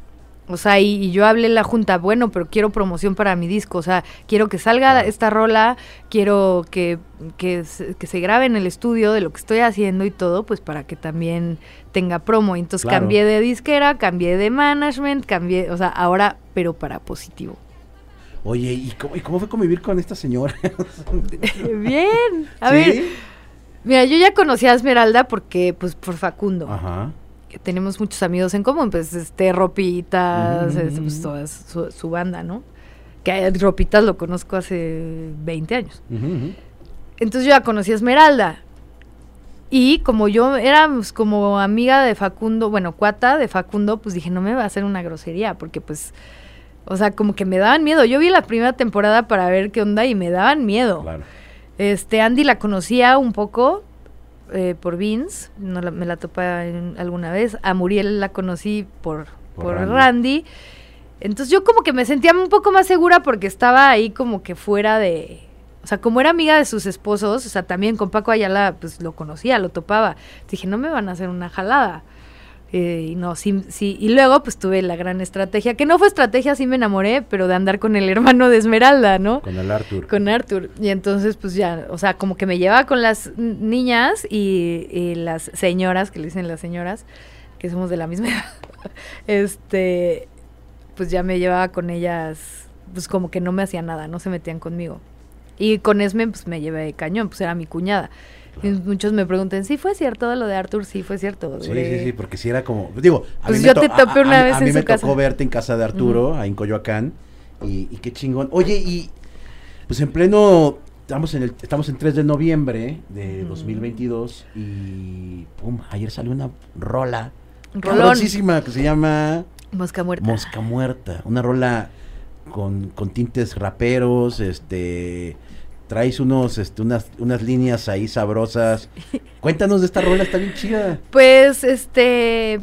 [SPEAKER 2] O sea, y, yo hablé en la junta, bueno, pero quiero promoción para mi disco, o sea, quiero que salga esta rola, quiero que, que, se, grabe en el estudio de lo que estoy haciendo y todo, pues para que también tenga promo. Entonces cambié de disquera, cambié de management, cambié, o sea, ahora, pero para positivo.
[SPEAKER 1] Oye, ¿y cómo, fue convivir con esta señora?
[SPEAKER 2] Bien, a ver. Mira, yo ya conocí a Esmeralda porque, pues, por Facundo. Ajá tenemos muchos amigos en común, pues este Ropitas, este, pues, toda su, banda, ¿no? Que Ropitas lo conozco hace 20 años. Entonces yo ya conocí a Esmeralda. Y como yo era pues, como amiga de Facundo, bueno, cuata de Facundo, pues dije, no me va a hacer una grosería, porque pues, o sea, como que me daban miedo. Yo vi la primera temporada para ver qué onda y me daban miedo. Este, Andy la conocía un poco, eh, por Vince, no me la topa alguna vez. A Muriel la conocí por, por, Randy. Entonces yo como que me sentía un poco más segura porque estaba ahí como que fuera de... O sea, como era amiga de sus esposos, o sea, también con Paco Ayala, pues lo conocía, lo topaba. Dije, no me van a hacer una jalada. Eh, y no, sí, sí. Y luego, pues tuve la gran estrategia, que no fue estrategia, sí me enamoré, pero de andar con el hermano de Esmeralda, ¿no?
[SPEAKER 1] Con el Arthur.
[SPEAKER 2] Con Arthur. Y entonces, pues ya, o sea, como que me llevaba con las niñas y, las señoras, que le dicen las señoras, que somos de la misma edad. este, pues ya me llevaba con ellas, pues como que no me hacía nada, no se metían conmigo. Y con Esme, pues me llevé de cañón, pues era mi cuñada muchos me preguntan, ¿sí fue cierto lo de Arthur? Sí, fue cierto.
[SPEAKER 1] Sí, sí, sí, porque si era como, digo,
[SPEAKER 2] a pues mí yo te topé una vez a,
[SPEAKER 1] mí me tocó verte en casa de Arturo, ahí en Coyoacán, y, qué chingón. Oye, y pues en pleno, estamos en, el, estamos en 3 de noviembre de 2022, y pum, ayer salió una rola, rolosísima que se llama...
[SPEAKER 2] Mosca Muerta.
[SPEAKER 1] Mosca Muerta, una rola con, con tintes raperos, este traes unos, este, unas, unas líneas ahí sabrosas. Cuéntanos de esta rola, está bien chida.
[SPEAKER 2] Pues, este,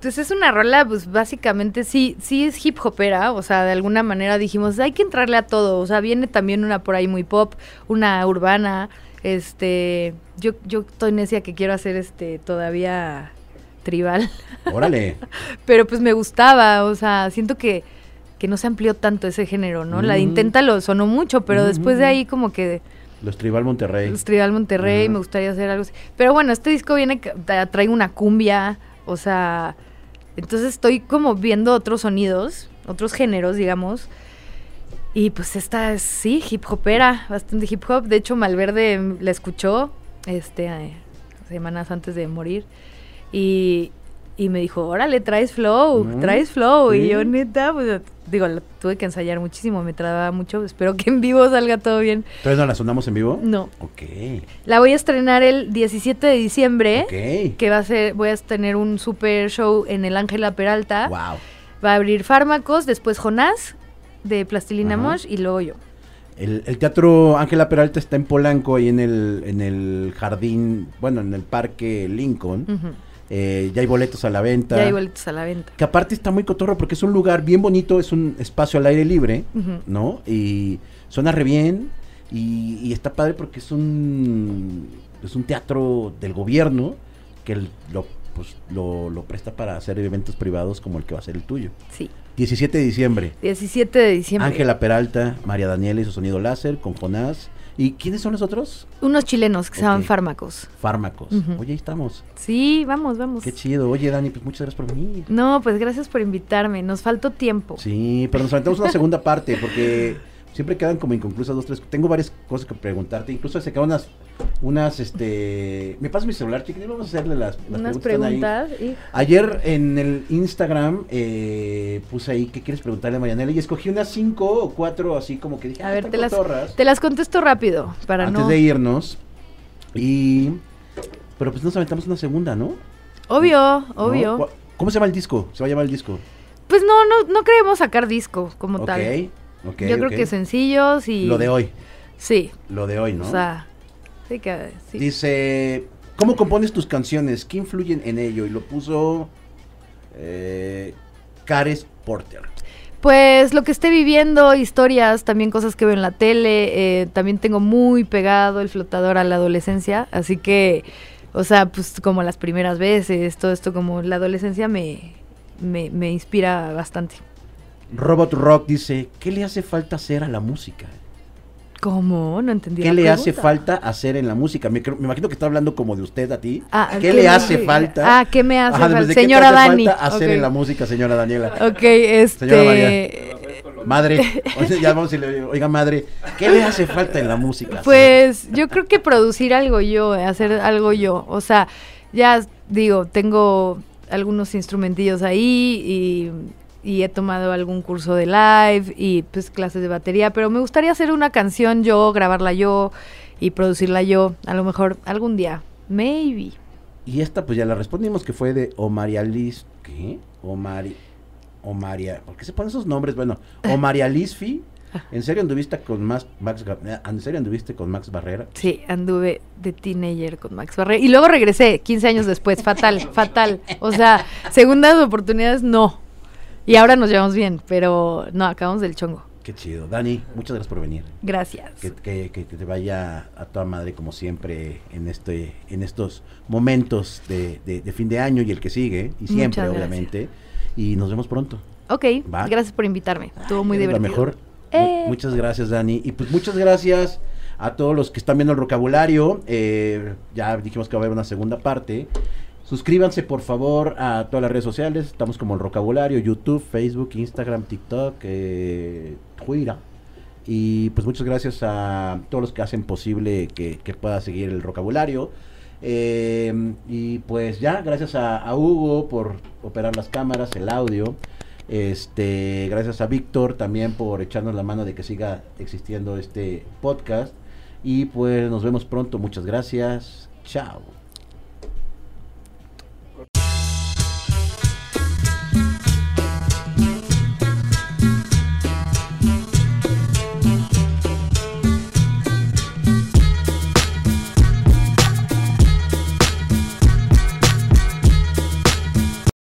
[SPEAKER 2] pues es una rola, pues básicamente sí, sí es hip hopera, o sea, de alguna manera dijimos, hay que entrarle a todo, o sea, viene también una por ahí muy pop, una urbana, este, yo, yo estoy necia que quiero hacer este todavía tribal.
[SPEAKER 1] Órale.
[SPEAKER 2] Pero pues me gustaba, o sea, siento que que no se amplió tanto ese género, ¿no? La de Intenta lo sonó mucho, pero después de ahí como que...
[SPEAKER 1] Los Tribal Monterrey.
[SPEAKER 2] Los Tribal Monterrey, me gustaría hacer algo así. Pero bueno, este disco viene, trae una cumbia, o sea, entonces estoy como viendo otros sonidos, otros géneros, digamos. Y pues esta es, sí, hip hopera, bastante hip hop. De hecho, Malverde la escuchó, este, eh, semanas antes de morir. Y, y me dijo, órale, traes flow, traes flow. Y yo, neta, pues digo, tuve que ensayar muchísimo, me trababa mucho. Espero que en vivo salga todo bien.
[SPEAKER 1] ¿Entonces no la sonamos en vivo?
[SPEAKER 2] No.
[SPEAKER 1] Ok.
[SPEAKER 2] La voy a estrenar el 17 de diciembre. Ok. Que va a ser, voy a tener un super show en el Ángela Peralta.
[SPEAKER 1] Wow.
[SPEAKER 2] Va a abrir Fármacos, después Jonás de Plastilina Mosh y luego yo.
[SPEAKER 1] El, Teatro Ángela Peralta está en Polanco, ahí en el, en el jardín, bueno, en el Parque Lincoln. Eh, ya hay boletos a la venta.
[SPEAKER 2] Ya hay boletos a la venta.
[SPEAKER 1] Que aparte está muy cotorro porque es un lugar bien bonito, es un espacio al aire libre, ¿no? Y suena re bien. Y, y está padre porque es un, es un teatro del gobierno que el- lo, pues, lo, lo presta para hacer eventos privados como el que va a ser el tuyo.
[SPEAKER 2] Sí.
[SPEAKER 1] 17 de diciembre.
[SPEAKER 2] 17 de diciembre.
[SPEAKER 1] Ángela Peralta, María Daniela y su sonido láser con Jonás. ¿Y quiénes son los otros?
[SPEAKER 2] Unos chilenos que se llaman fármacos.
[SPEAKER 1] Fármacos. Oye, ahí estamos.
[SPEAKER 2] Sí, vamos, vamos.
[SPEAKER 1] Qué chido. Oye, Dani, pues muchas gracias por venir.
[SPEAKER 2] No, pues gracias por invitarme. Nos faltó tiempo.
[SPEAKER 1] Sí, pero nos aventamos una segunda parte porque siempre quedan como inconclusas dos, tres. Tengo varias cosas que preguntarte. Incluso se quedan unas, unas, este... ¿Me pasas mi celular, chiquitito? Vamos a hacerle las, las
[SPEAKER 2] Unas
[SPEAKER 1] preguntas
[SPEAKER 2] preguntas. y-
[SPEAKER 1] Ayer en el Instagram eh, puse ahí qué quieres preguntarle a Marianela y escogí unas cinco o cuatro así como que dije,
[SPEAKER 2] A
[SPEAKER 1] "Ah,
[SPEAKER 2] ver, te las,
[SPEAKER 1] cotorras",
[SPEAKER 2] te las contesto rápido para
[SPEAKER 1] antes
[SPEAKER 2] no.
[SPEAKER 1] de irnos. Y... Pero pues nos aventamos una segunda, ¿no?
[SPEAKER 2] Obvio, obvio.
[SPEAKER 1] ¿Cu- ¿Cómo se llama el disco? Se va a llamar el disco.
[SPEAKER 2] Pues no, no, no queremos sacar disco como
[SPEAKER 1] ok,
[SPEAKER 2] tal. Yo creo que sencillos y.
[SPEAKER 1] Lo de hoy,
[SPEAKER 2] Sí,
[SPEAKER 1] lo de hoy, ¿no?
[SPEAKER 2] o sea. Sí, que. sí.
[SPEAKER 1] Dice, ¿cómo compones tus canciones? ¿Qué influyen en ello? Y lo puso eh, Cares Porter.
[SPEAKER 2] Pues lo que esté viviendo, historias, también cosas que veo en la tele. eh, también tengo muy pegado el flotador a la adolescencia. Así que, o sea, pues como las primeras veces, todo esto como la adolescencia me, me, me inspira bastante.
[SPEAKER 1] Robot Rock dice, ¿qué le hace falta hacer a la música?
[SPEAKER 2] ¿Cómo? No entendí.
[SPEAKER 1] ¿Qué
[SPEAKER 2] la
[SPEAKER 1] le hace falta hacer en la música? Me, imagino que está hablando como de usted a ti.
[SPEAKER 2] Ah,
[SPEAKER 1] ¿Qué le
[SPEAKER 2] me-
[SPEAKER 1] hace falta?
[SPEAKER 2] Ah, ¿qué me hace
[SPEAKER 1] Ajá,
[SPEAKER 2] falta?
[SPEAKER 1] ¿desde qué te
[SPEAKER 2] Señora
[SPEAKER 1] hace
[SPEAKER 2] Dani.
[SPEAKER 1] falta hacer
[SPEAKER 2] ok.
[SPEAKER 1] en la música, señora Daniela?
[SPEAKER 2] Ok, este.
[SPEAKER 1] Señora María. Madre, o sea, ya vamos y le oiga madre, ¿qué le hace falta en la música?
[SPEAKER 2] Pues yo creo que producir algo yo, hacer algo yo. O sea, ya digo, tengo algunos instrumentillos ahí y, y he tomado algún curso de live y pues clases de batería, pero me gustaría hacer una canción yo, grabarla yo y producirla yo, a lo mejor algún día. Maybe.
[SPEAKER 1] Y esta pues ya la respondimos que fue de Omaria Liz, ¿qué? Omari, Omaria, ¿por qué se ponen esos nombres? Bueno, Omaria Lizfi, ¿en serio anduviste con Max, Max, ¿en serio anduviste con Max Barrera?
[SPEAKER 2] Sí, anduve de teenager con Max Barrera y luego regresé 15 años después, fatal, fatal. O sea, segundas oportunidades no. Y ahora nos llevamos bien, pero no, acabamos del chongo.
[SPEAKER 1] Qué chido. Dani, muchas gracias por venir.
[SPEAKER 2] Gracias.
[SPEAKER 1] Que, que- que- te vaya a toda madre como siempre en este en estos momentos de, de- de fin de año y el que sigue, y siempre obviamente. Y nos vemos pronto.
[SPEAKER 2] Ok,
[SPEAKER 1] Va.
[SPEAKER 2] gracias por invitarme. Estuvo muy
[SPEAKER 1] Eres la
[SPEAKER 2] divertido.
[SPEAKER 1] mejor. Mu-
[SPEAKER 2] Eh.
[SPEAKER 1] muchas gracias, Dani. Y pues muchas gracias a todos los que están viendo el vocabulario. Eh, ya dijimos que va a haber una segunda parte. Suscríbanse por favor a todas las redes sociales. Estamos como el vocabulario, YouTube, Facebook, Instagram, TikTok, eh, Twitter. Y pues muchas gracias a todos los que hacen posible que, pueda seguir el vocabulario. Eh, y pues ya, gracias a, a Hugo por operar las cámaras, el audio. Este, gracias a Víctor también por echarnos la mano de que siga existiendo este podcast. Y pues nos vemos pronto. Muchas gracias. Chao.